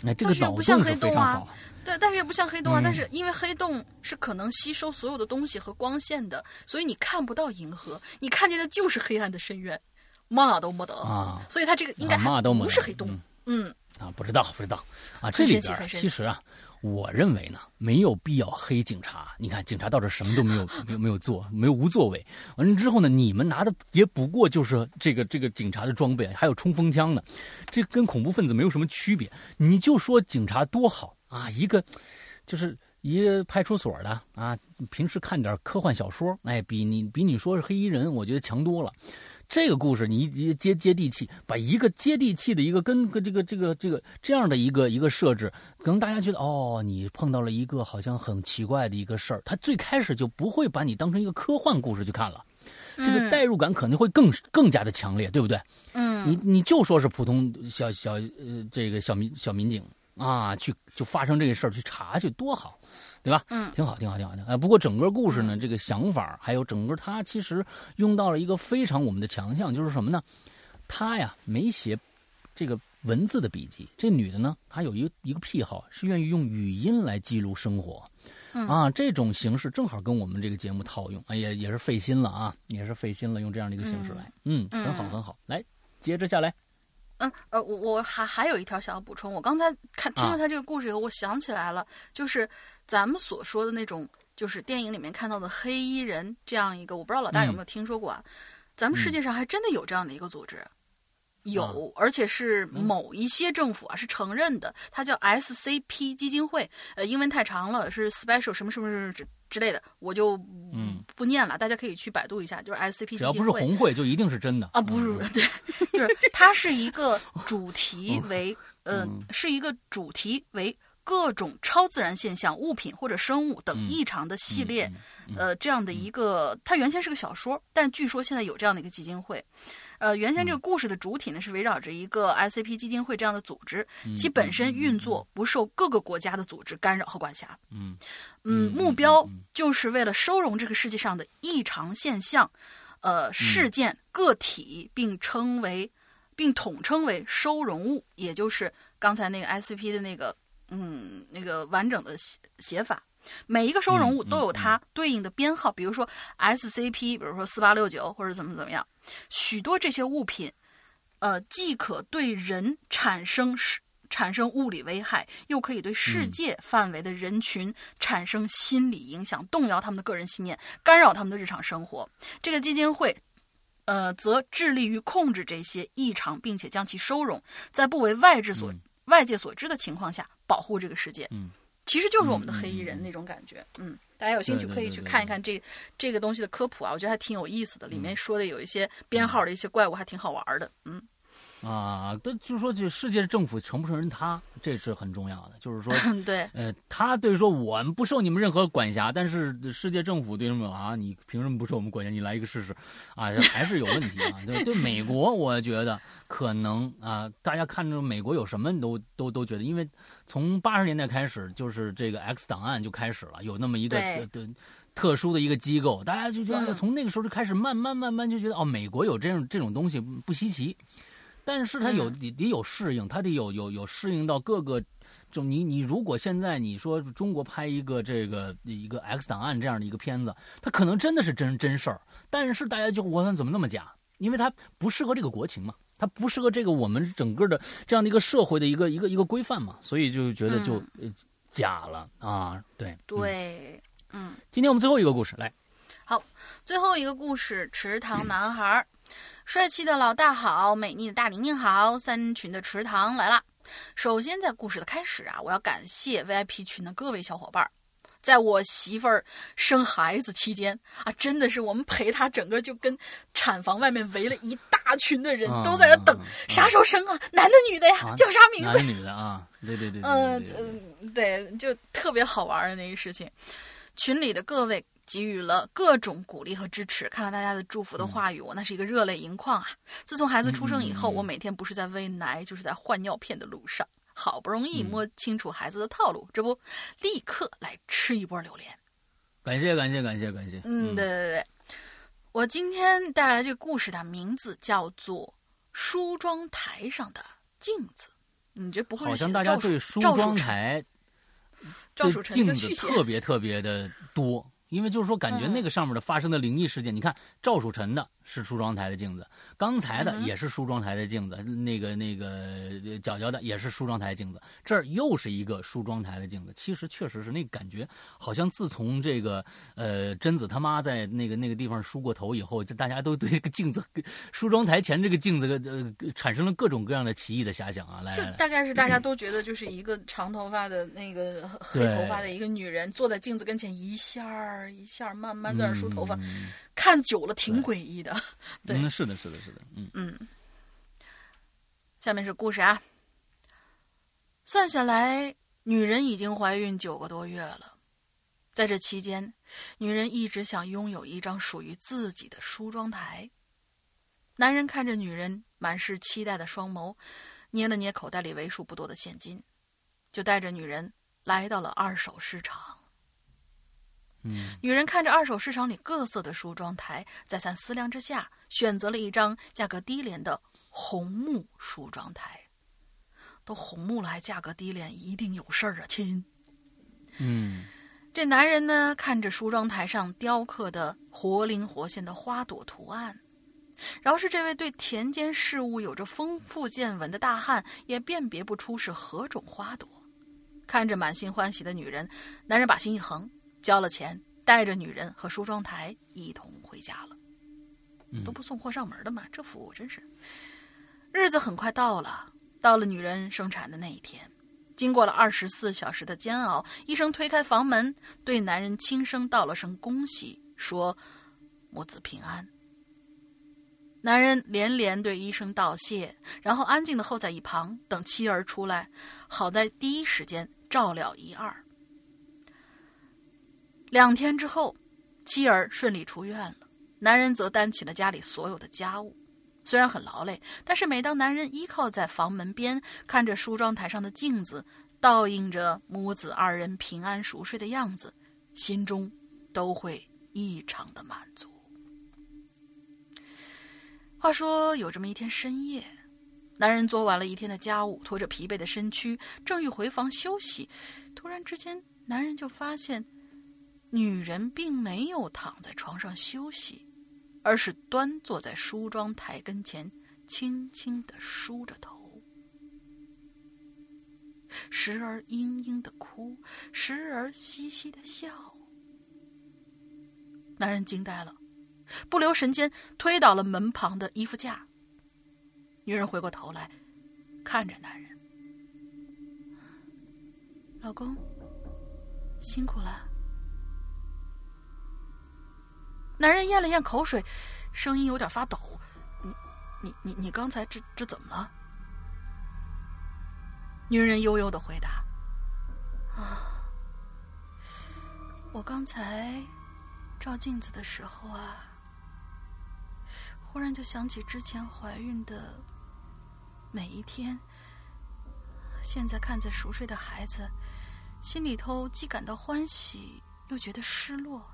Speaker 1: 那这个脑洞是非常好。
Speaker 2: 对，但是也不像黑洞啊。但是因为黑洞是可能吸收所有的东西和光线的，所以你看不到银河，你看见的就是黑暗的深渊，嘛都没得
Speaker 1: 啊。
Speaker 2: 所以它这个应该不是黑洞。嗯
Speaker 1: 啊，不知道不知道啊，这里边其实啊。我认为呢，没有必要黑警察。你看，警察到这什么都没有，没有没有做，没有无作为。完了之后呢，你们拿的也不过就是这个这个警察的装备，还有冲锋枪呢，这跟恐怖分子没有什么区别。你就说警察多好啊，一个就是一个派出所的啊，平时看点科幻小说，哎，比你比你说是黑衣人，我觉得强多了。这个故事你一接接地气，把一个接地气的一个跟个这个这个这个这样的一个一个设置，可能大家觉得哦，你碰到了一个好像很奇怪的一个事儿，他最开始就不会把你当成一个科幻故事去看了，这个代入感肯定会更更加的强烈，对不对？
Speaker 2: 嗯，
Speaker 1: 你你就说是普通小小呃这个小民小民警啊，去就发生这个事儿去查去多好。对吧？
Speaker 2: 嗯，
Speaker 1: 挺好，挺好，挺好的。哎，不过整个故事呢，这个想法还有整个他其实用到了一个非常我们的强项，就是什么呢？他呀没写这个文字的笔记。这女的呢，她有一一个癖好，是愿意用语音来记录生活。啊，这种形式正好跟我们这个节目套用。哎呀，也是费心了啊，也是费心了，用这样的一个形式来。嗯，很好，很好。来，接着下来。
Speaker 2: 嗯，呃，我我还还有一条想要补充。我刚才看听了他这个故事以后，我想起来了，就是咱们所说的那种就是电影里面看到的黑衣人这样一个，我不知道老大有没有听说过啊？咱们世界上还真的有这样的一个组织，有，而且是某一些政府啊是承认的，它叫 SCP 基金会，呃，英文太长了，是 Special 什么什么什么之之类的，我就
Speaker 1: 嗯。
Speaker 2: 不念了，大家可以去百度一下，就是 SCP 基金会。
Speaker 1: 只要不是红会，就一定是真的。
Speaker 2: 啊，不是，对，就是它是一个主题 为，呃，是一个主题为各种超自然现象、物品或者生物等异常的系列，呃，这样的一个，它原先是个小说，但据说现在有这样的一个基金会。呃，原先这个故事的主体呢是围绕着一个 ICP 基金会这样的组织，其本身运作不受各个国家的组织干扰和管辖。
Speaker 1: 嗯
Speaker 2: 嗯，目标就是为了收容这个世界上的异常现象、呃事件、个体，并称为并统称为收容物，也就是刚才那个 ICP 的那个嗯那个完整的写写法。每一个收容物都有它对应的编号，比如说 SCP，比如说四八六九或者怎么怎么样。许多这些物品，呃，既可对人产生产生物理危害，又可以对世界范围的人群产生心理影响，动摇他们的个人信念，干扰他们的日常生活。这个基金会，呃，则致力于控制这些异常，并且将其收容，在不为外界所外界所知的情况下，保护这个世界。
Speaker 1: 嗯。
Speaker 2: 其实就是我们的黑衣人那种感觉，
Speaker 1: 嗯，
Speaker 2: 大家有兴趣可以去看一看这这个东西的科普啊，我觉得还挺有意思的，里面说的有一些编号的一些怪物还挺好玩的，嗯。
Speaker 1: 啊，对，就是说，这世界政府承不承认他，这是很重要的。就是说，
Speaker 2: 对，
Speaker 1: 呃，他对说我们不受你们任何管辖，但是世界政府对什么啊？你凭什么不受我们管辖？你来一个试试，啊，还是有问题啊。对，对美国，我觉得可能啊，大家看着美国有什么都都都觉得，因为从八十年代开始，就是这个 X 档案就开始了，有那么一个的特殊的一个机构，大家就觉得从那个时候就开始慢慢慢慢就觉得哦，美国有这种这种东西不稀奇。但是它有得得有适应，它得有有有适应到各个，就你你如果现在你说中国拍一个这个一个 X 档案这样的一个片子，它可能真的是真真事儿，但是大家就我看怎么那么假？因为它不适合这个国情嘛，它不适合这个我们整个的这样的一个社会的一个一个一个规范嘛，所以就觉得就假了啊，对
Speaker 2: 对，嗯，
Speaker 1: 今天我们最后一个故事来，
Speaker 2: 好，最后一个故事，池塘男孩。帅气的老大好，美丽的大玲玲好，三群的池塘来啦！首先，在故事的开始啊，我要感谢 VIP 群的各位小伙伴，在我媳妇儿生孩子期间啊，真的是我们陪她整个就跟产房外面围了一大群的人，都在那等啥时候生啊，男的女的呀，叫啥名字？
Speaker 1: 女的啊，对对对，
Speaker 2: 嗯嗯，对，就特别好玩的那个事情，群里的各位。给予了各种鼓励和支持，看到大家的祝福的话语，我那是一个热泪盈眶啊！自从孩子出生以后，我每天不是在喂奶，就是在换尿片的路上。好不容易摸清楚孩子的套路，这不，立刻来吃一波榴莲。
Speaker 1: 感谢感谢感谢感谢。
Speaker 2: 嗯，对对对，我今天带来这个故事的名字叫做《梳妆台上的镜子》。你这不会
Speaker 1: 好像大家对梳妆台的镜子特别特别的多。因为就是说，感觉那个上面的发生的灵异事件，你看赵曙臣的是梳妆台的镜子，刚才的也是梳妆台的镜子，那个那个角角的也是梳妆台镜子，这儿又是一个梳妆台的镜子。其实确实是那感觉，好像自从这个呃贞子他妈在那个那个地方梳过头以后，就大家都对这个镜子梳妆台前这个镜子呃产生了各种各样的奇异的遐想啊。来，
Speaker 2: 就大概是大家都觉得就是一个长头发的那个黑头发的一个女人坐在镜子跟前一下儿。一下慢慢在那梳头发，看久了挺诡异的。对，
Speaker 1: 是的，是的，是的，嗯
Speaker 2: 嗯。下面是故事啊。算下来，女人已经怀孕九个多月了。在这期间，女人一直想拥有一张属于自己的梳妆台。男人看着女人满是期待的双眸，捏了捏口袋里为数不多的现金，就带着女人来到了二手市场。女人看着二手市场里各色的梳妆台，再三思量之下，选择了一张价格低廉的红木梳妆台。都红木了，还价格低廉，一定有事儿啊，亲。
Speaker 1: 嗯，
Speaker 2: 这男人呢，看着梳妆台上雕刻的活灵活现的花朵图案，饶是这位对田间事物有着丰富见闻的大汉，也辨别不出是何种花朵。看着满心欢喜的女人，男人把心一横。交了钱，带着女人和梳妆台一同回家了。都不送货上门的嘛，这服务真是。日子很快到了，到了女人生产的那一天。经过了二十四小时的煎熬，医生推开房门，对男人轻声道了声恭喜，说：“母子平安。”男人连连对医生道谢，然后安静的候在一旁，等妻儿出来，好在第一时间照料一二。两天之后，妻儿顺利出院了，男人则担起了家里所有的家务。虽然很劳累，但是每当男人依靠在房门边，看着梳妆台上的镜子，倒映着母子二人平安熟睡的样子，心中都会异常的满足。话说，有这么一天深夜，男人做完了一天的家务，拖着疲惫的身躯，正欲回房休息，突然之间，男人就发现，女人并没有躺在床上休息，而是端坐在梳妆台跟前，轻轻的梳着头，时而嘤嘤的哭，时而嘻嘻的笑。男人惊呆了。不留神间推倒了门旁的衣服架。女人回过头来，看着男人：“老公，辛苦了。”男人咽了咽口水，声音有点发抖：“你、你、你、你刚才这这怎么了？”女人悠悠的回答：“啊，我刚才照镜子的时候啊。”忽然就想起之前怀孕的每一天，现在看着熟睡的孩子，心里头既感到欢喜，又觉得失落，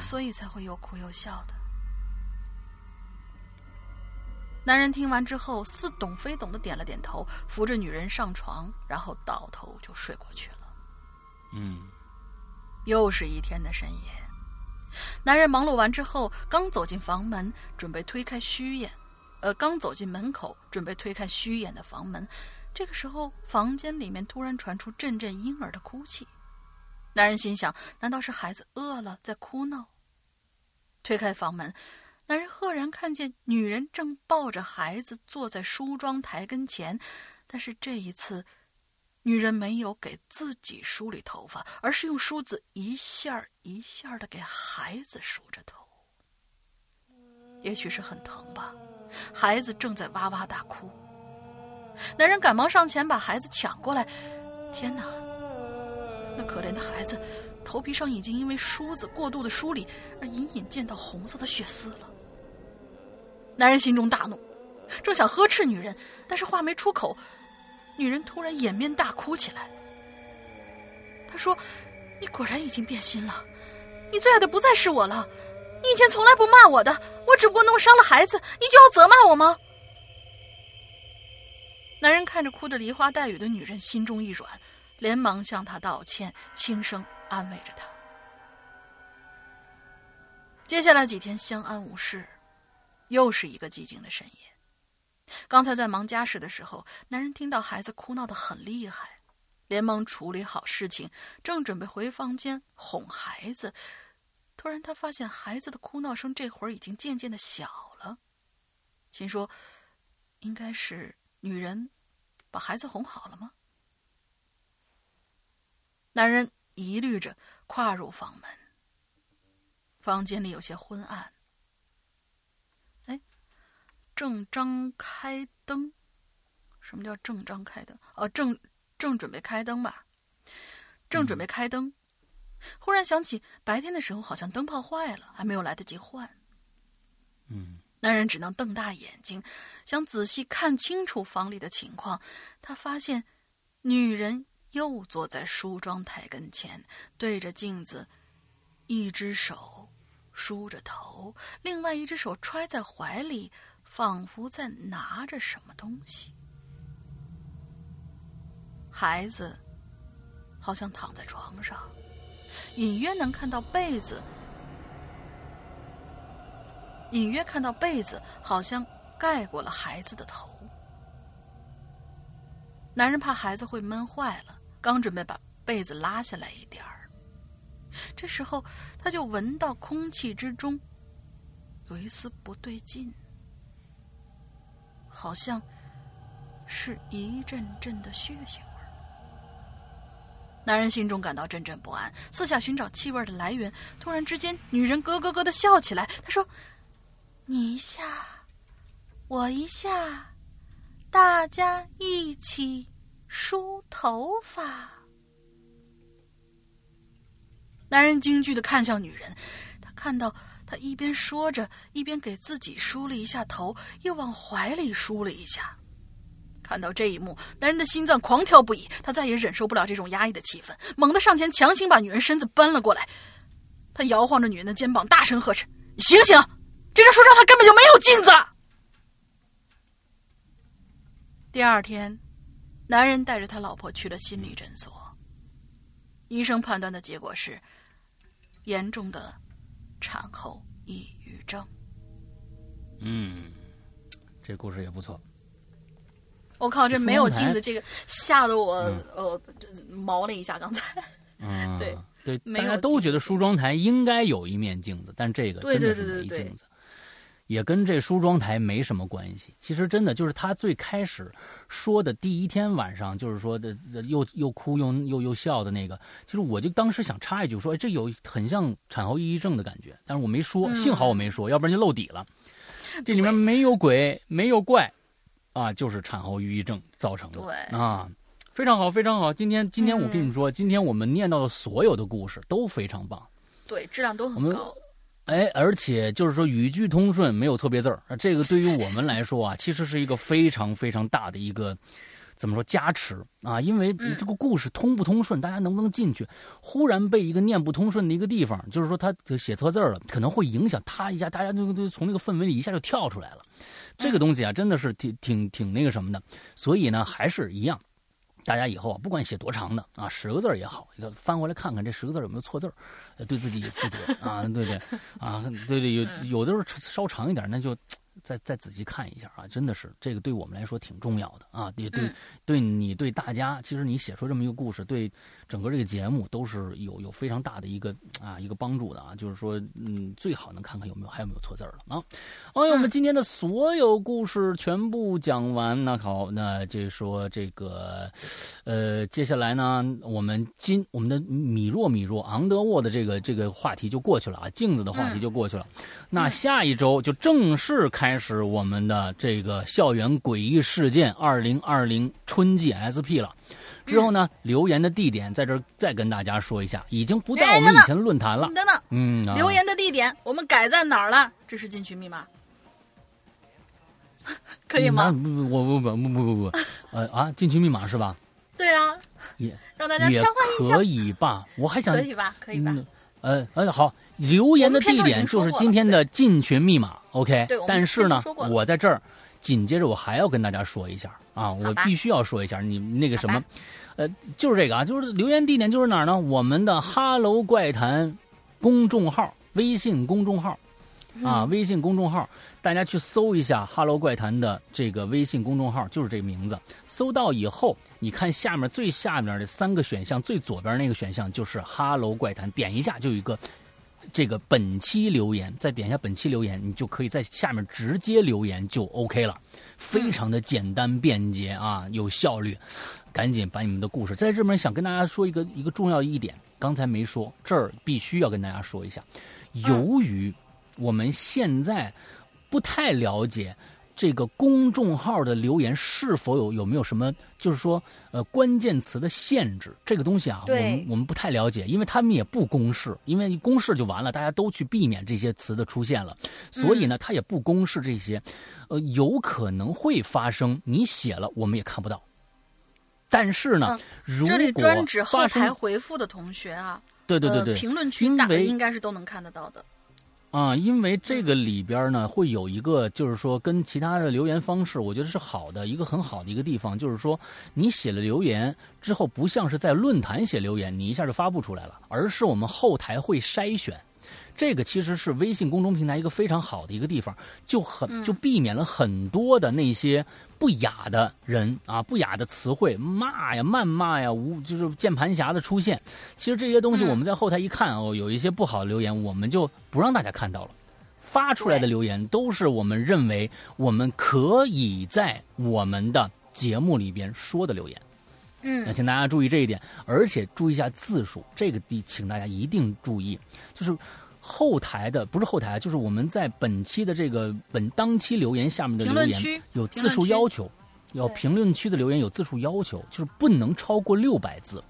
Speaker 2: 所以才会又哭又笑的。男人听完之后，似懂非懂的点了点头，扶着女人上床，然后倒头就睡过去了。
Speaker 1: 嗯，
Speaker 2: 又是一天的深夜。男人忙碌完之后，刚走进房门，准备推开虚掩，呃，刚走进门口，准备推开虚掩的房门。这个时候，房间里面突然传出阵阵婴儿的哭泣。男人心想：难道是孩子饿了在哭闹？推开房门，男人赫然看见女人正抱着孩子坐在梳妆台跟前，但是这一次。女人没有给自己梳理头发，而是用梳子一下一下的给孩子梳着头。也许是很疼吧，孩子正在哇哇大哭。男人赶忙上前把孩子抢过来。天哪，那可怜的孩子头皮上已经因为梳子过度的梳理而隐隐见到红色的血丝了。男人心中大怒，正想呵斥女人，但是话没出口。女人突然掩面大哭起来。她说：“你果然已经变心了，你最爱的不再是我了。你以前从来不骂我的，我只不过弄伤了孩子，你就要责骂我吗？”男人看着哭得梨花带雨的女人，心中一软，连忙向他道歉，轻声安慰着他。接下来几天相安无事，又是一个寂静的深夜。刚才在忙家事的时候，男人听到孩子哭闹的很厉害，连忙处理好事情，正准备回房间哄孩子，突然他发现孩子的哭闹声这会儿已经渐渐的小了，心说：应该是女人把孩子哄好了吗？男人疑虑着跨入房门，房间里有些昏暗。哎正张开灯，什么叫正张开灯？哦，正正准备开灯吧，正准备开灯，忽然想起白天的时候好像灯泡坏了，还没有来得及换。
Speaker 1: 嗯，
Speaker 2: 男人只能瞪大眼睛，想仔细看清楚房里的情况。他发现女人又坐在梳妆台跟前，对着镜子，一只手梳着头，另外一只手揣在怀里。仿佛在拿着什么东西，孩子好像躺在床上，隐约能看到被子，隐约看到被子好像盖过了孩子的头。男人怕孩子会闷坏了，刚准备把被子拉下来一点儿，这时候，他就闻到空气之中有一丝不对劲，好像是一阵阵的血腥味。男人心中感到阵阵不安，四下寻找气味的来源。突然之间，女人咯咯咯的笑起来。她说：“你一下，我一下，大家一起梳头发。”男人惊惧的看向女人，他看到她一边说着，一边给自己梳了一下头，又往怀里梳了一下。看到这一幕，男人的心脏狂跳不已，他再也忍受不了这种压抑的气氛，猛地上前强行把女人身子搬了过来。他摇晃着女人的肩膀，大声呵斥：“你醒醒！这张梳妆台根本就没有镜子！”第二天，男人带着他老婆去了心理诊所，医生判断的结果是。严重的产后抑郁症。
Speaker 1: 嗯，这故事也不错。
Speaker 2: 我靠，这没有镜子，这个吓得我呃毛了一下。刚才，
Speaker 1: 嗯，
Speaker 2: 对
Speaker 1: 对，大家都觉得梳妆台应该有一面镜子，但这个真的是没镜子。也跟这梳妆台没什么关系。其实真的就是他最开始说的第一天晚上，就是说的又又哭又又又笑的那个。其实我就当时想插一句说，哎，这有很像产后抑郁症的感觉，但是我没说，幸好我没说，要不然就露底了。这里面没有鬼，没有怪，啊，就是产后抑郁症造成的。
Speaker 2: 对
Speaker 1: 啊，非常好，非常好。今天今天我跟你们说，今天我们念到的所有的故事都非常棒，
Speaker 2: 对，质量都很高。
Speaker 1: 哎，而且就是说语句通顺，没有错别字儿。这个对于我们来说啊，其实是一个非常非常大的一个怎么说加持啊？因为这个故事通不通顺，大家能不能进去？忽然被一个念不通顺的一个地方，就是说他写错字了，可能会影响他一下，大家就就从那个氛围里一下就跳出来了。这个东西啊，真的是挺挺挺那个什么的。所以呢，还是一样。大家以后啊，不管写多长的啊，十个字也好，翻过来看看这十个字有没有错字对自己负责啊，对对，啊，对对，有有的时候稍长一点，那就。再再仔细看一下啊，真的是这个对我们来说挺重要的啊，也对对你对大家，其实你写出这么一个故事，对整个这个节目都是有有非常大的一个啊一个帮助的啊，就是说嗯，最好能看看有没有还有没有错字了啊。哎，我们今天的所有故事全部讲完，那好，那就说这个呃，接下来呢，我们今我们的米若米若昂德沃的这个这个话题就过去了啊，镜子的话题就过去了，那下一周就正式开。开始我们的这个校园诡异事件二零二零春季 SP 了，之后呢，留言的地点在这儿再跟大家说一下，已经不在我们以前的论坛了。
Speaker 2: 等等，嗯，留言的地点我们改在哪儿了？这是进群密码，可以吗？
Speaker 1: 不不，我不不不不不不，呃啊，进群密码是吧？
Speaker 2: 对啊，也让大家
Speaker 1: 切换一下可以吧？我还想
Speaker 2: 可以吧？可以吧？
Speaker 1: 呃呃，好，留言的地点就是今天的进群密码。OK，但是呢，我在这儿紧接着我还要跟大家说一下啊，我必须要说一下，你那个什么，呃，就是这个啊，就是留言地点就是哪儿呢？我们的哈喽怪谈公众号，微信公众号啊，微信公众号，大家去搜一下哈喽怪谈的这个微信公众号，就是这个名字。搜到以后，你看下面最下面的三个选项，最左边那个选项就是哈喽怪谈，点一下就有一个。这个本期留言，再点一下本期留言，你就可以在下面直接留言就 OK 了，非常的简单便捷啊，有效率。赶紧把你们的故事在这边想跟大家说一个一个重要一点，刚才没说，这儿必须要跟大家说一下。由于我们现在不太了解。这个公众号的留言是否有有没有什么，就是说，呃，关键词的限制？这个东西啊，我们我们不太了解，因为他们也不公示，因为公示就完了，大家都去避免这些词的出现了，所以呢，他也不公示这些，呃，有可能会发生，你写了我们也看不到。但是呢，如果
Speaker 2: 这里专指后台回复的同学啊，
Speaker 1: 对对对对，
Speaker 2: 评论区应该是都能看得到的。
Speaker 1: 啊，因为这个里边呢，会有一个，就是说跟其他的留言方式，我觉得是好的一个很好的一个地方，就是说你写了留言之后，不像是在论坛写留言，你一下就发布出来了，而是我们后台会筛选这个其实是微信公众平台一个非常好的一个地方，就很
Speaker 2: 嗯
Speaker 1: 就避免了很多的那些不雅的人啊，不雅的词汇，骂呀、谩骂呀，无就是键盘侠的出现。其实这些东西
Speaker 2: 嗯
Speaker 1: 我们在后台一看哦，有一些不好的留言，我们就不让大家看到了。发出来的留言都是我们认为我们可以在我们的节目里边说的留言。嗯那
Speaker 2: 嗯
Speaker 1: 请大家注意这一点，而且注意一下字数，这个地请大家一定注意，就是后台的不是后台啊，就是我们在本期的这个本当期留言下面的留言有字数要求，要评论区的留言有字数要求，就是不能超过六百字。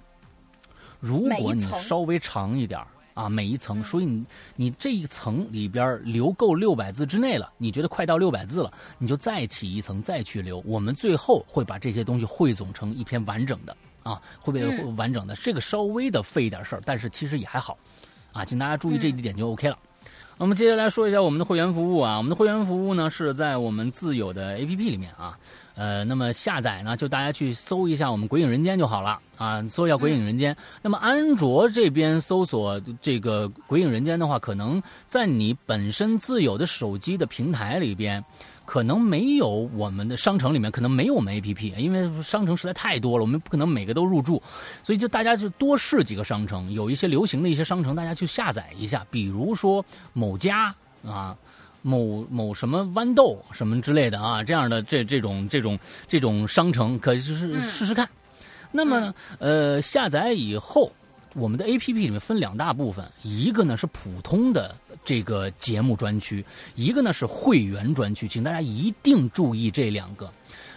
Speaker 1: 如果你稍微长一点啊，每一层，
Speaker 2: 嗯
Speaker 1: 所以你你这一层里边留够六百字之内了，你觉得快到六百字了，你就再起一层再去留。我们最后会把这些东西汇总成一篇完整的啊，会不
Speaker 2: 会
Speaker 1: 完整的。这个稍微的费一点事儿，但是其实也还好啊，请大家注意这一点就 OK 了。那么接下来说一下我们的会员服务啊，我们的会员服务呢是在我们自有的 APP 里面啊，呃，那么下载呢就大家去搜一下我们《鬼影人间》就好了啊，搜一下《鬼影人间》那么安卓这边搜索这个《鬼影人间》的话，可能在你本身自有的手机的平台里边。可能没有我们的商城里面可能没有我们 APP，因为商城实在太多了，我们不可能每个都入驻，所以就大家就多试几个商城，有一些流行的一些商城，大家去下载一下，比如说某家啊。某某什么豌豆什么之类的啊，这样的这这种这种这种商城，可以试试
Speaker 2: 嗯
Speaker 1: 试试看。那么，呃，下载以后，我们的 A P P 里面分两大部分，一个呢是普通的这个节目专区，一个呢是会员专区，请大家一定注意这两个。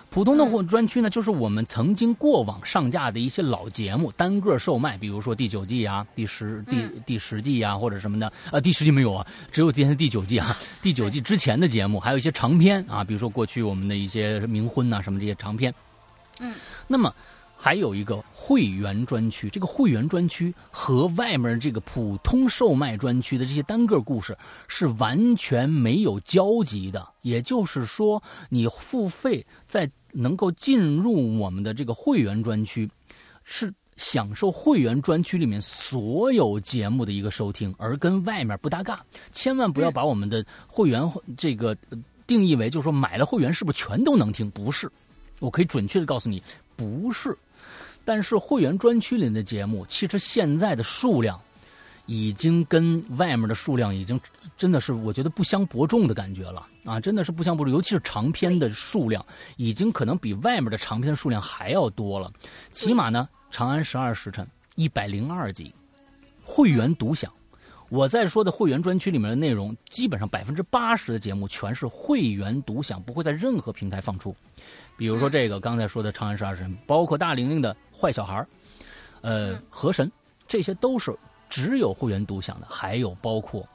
Speaker 1: 普通的或专区呢，就是我们曾经过往上架的一些老节目单个售卖，比如说第九季啊、第十、第第十季啊，或者什么的。呃，第十季没有啊，只有今天第九季啊。第九季之前的节目，还有一些长篇啊，比如说过去我们的一些冥婚呐、什么这些长篇。
Speaker 2: 嗯，
Speaker 1: 那么还有一个会员专区，这个会员专区和外面这个普通售卖专区的这些单个故事是完全没有交集的。也就是说，你付费在能够进入我们的这个会员专区，是享受会员专区里面所有节目的一个收听，而跟外面不搭嘎。千万不要把我们的会员这个定义为，就是说买了会员是不是全都能听？不是，我可以准确的告诉你，不是。但是会员专区里的节目，其实现在的数量已经跟外面的数量已经真的是我觉得不相伯仲的感觉了啊！真的是不相伯仲，尤其是长篇的数量，已经可能比外面的长篇数量还要多了。起码呢，《长安十二时辰》一百零二集，会员独享。我在说的会员专区里面的内容，基本上百分之八十的节目全是会员独享，不会在任何平台放出。比如说这个刚才说的《长安十二时辰》，包括大玲玲的《坏小孩》，呃，河神，这些都是只有会员独享的。还有包括，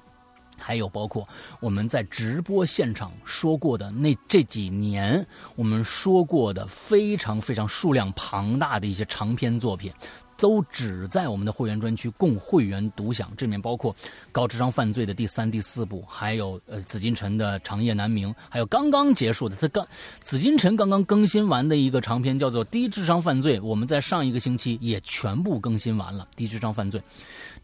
Speaker 1: 还有包括我们在直播现场说过的那这几年我们说过的非常非常数量庞大的一些长篇作品。都只在我们的会员专区供会员独享，这里面包括《高智商犯罪》的第三、第四部，还有呃紫禁城的《长夜难明》，还有刚刚结束的，它刚紫禁城刚刚更新完的一个长篇叫做《低智商犯罪》，我们在上一个星期也全部更新完了，《低智商犯罪》。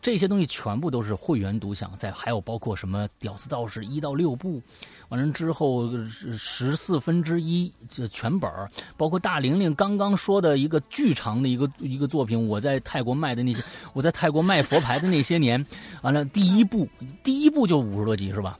Speaker 1: 这些东西全部都是会员独享，在还有包括什么《屌丝道士》一到六部，完了之后十四分之一这全本包括大玲玲刚刚说的一个巨长的一个一个作品，我在泰国卖的那些，我在泰国卖佛牌的那些年，完了第一部第一部就五十多集是吧？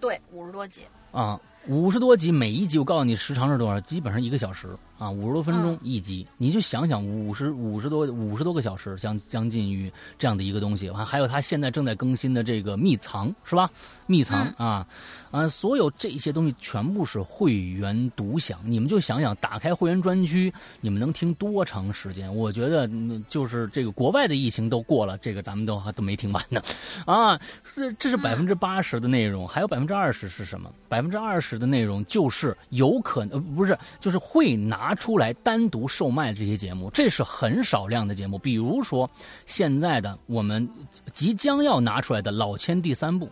Speaker 2: 对，五十多集。
Speaker 1: 啊，五十多集，每一集我告诉你时长是多少？基本上一个小时啊，五十多分钟一集，你就想想五十五十多五十多个小时，将将近于这样的一个东西。还还有他现在正在更新的这个秘藏是吧？秘藏啊啊，所有这些东西全部是会员独享。你们就想想，打开会员专区，你们能听多长时间？我觉得嗯就是这个国外的疫情都过了，这个咱们都还都没听完呢，啊，这这是百分之八十的内容，还有百分之二十是什么？百分之二十的内容就是有可能、呃、不是，就是会拿出来单独售卖这些节目，这是很少量的节目。比如说现在的我们即将要拿出来的《老千》第三部，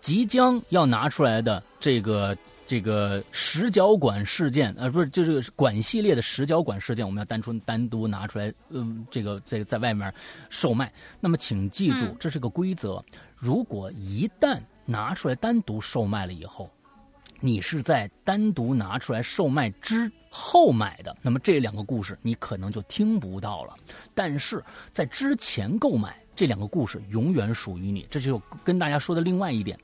Speaker 1: 即将要拿出来的这个。这个十角馆事件，呃，不是，就这个馆系列的十角馆事件，我们要单纯单独拿出来，嗯，这个在在外面售卖。那么，请记住，这是个规则。如果一旦拿出来单独售卖了以后，你是在单独拿出来售卖之后买的，那么这两个故事你可能就听不到了。但是在之前购买这两个故事永远属于你。这就跟大家说的另外一点，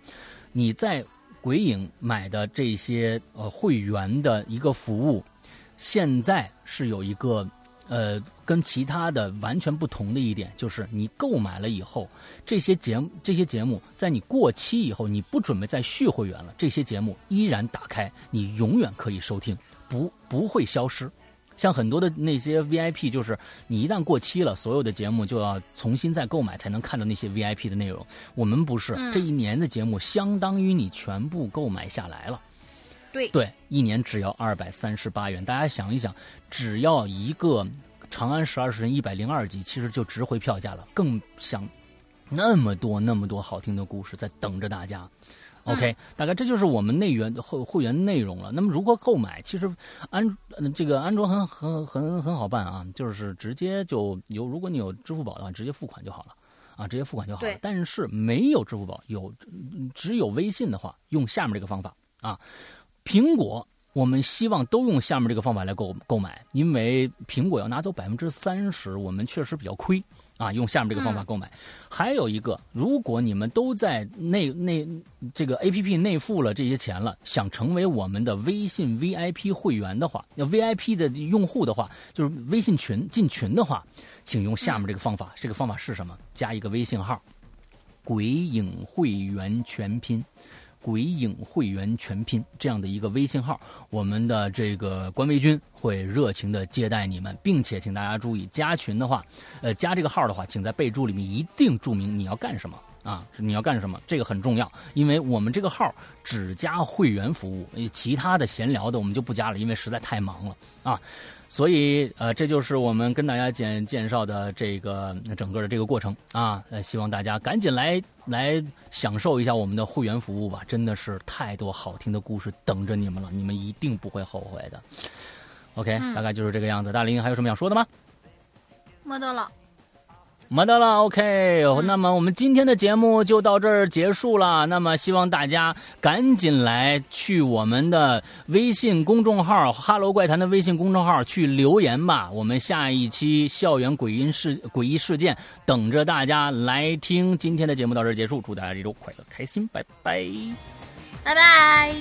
Speaker 1: 你在。鬼影买的这些呃会员的一个服务，现在是有一个呃跟其他的完全不同的一点，就是你购买了以后，这些节目这些节目在你过期以后，你不准备再续会员了，这些节目依然打开，你永远可以收听，不不会消失。像很多的那些 VIP，就是你一旦过期了，所有的节目就要重新再购买才能看到那些 VIP 的内容。我们不是这一年的节目，相当于你全部购买下来了。
Speaker 2: 对
Speaker 1: 对，一年只要二百三十八元。大家想一想，只要一个《长安十二时辰》一百零二集，其实就值回票价了。更想那么多那么多好听的故事在等着大家。OK，大概这就是我们内源会会员内容了。那么如何购买？其实安这个安卓很很很很好办啊，就是直接就有，如果你有支付宝的话，直接付款就好了啊，直接付款就好了。但是没有支付宝，有只有微信的话，用下面这个方法啊。苹果我们希望都用下面这个方法来购购买，因为苹果要拿走百分之三十，我们确实比较亏。啊，用下面这个方法购买。还有一个，如果你们都在内内这个 A P P 内付了这些钱了，想成为我们的微信 V I P 会员的话，要 V I P 的用户的话，就是微信群进群的话，请用下面这个方法。这个方法是什么？加一个微信号，鬼影会员全拼。鬼影会员全拼这样的一个微信号，我们的这个官微君会热情的接待你们，并且请大家注意加群的话，呃，加这个号的话，请在备注里面一定注明你要干什么啊，你要干什么，这个很重要，因为我们这个号只加会员服务，其他的闲聊的我们就不加了，因为实在太忙了啊。所以，呃，这就是我们跟大家简介绍的这个整个的这个过程啊。呃，希望大家赶紧来来享受一下我们的会员服务吧，真的是太多好听的故事等着你们了，你们一定不会后悔的。OK，大概就是这个样子。大林还有什么想说的吗？
Speaker 2: 没得了。
Speaker 1: 没得了，OK。那么我们今天的节目就到这儿结束了。那么希望大家赶紧来去我们的微信公众号“哈喽怪谈”的微信公众号去留言吧。我们下一期校园诡音事诡异事件等着大家来听。今天的节目到这儿结束，祝大家这周快乐开心，拜拜，
Speaker 2: 拜拜。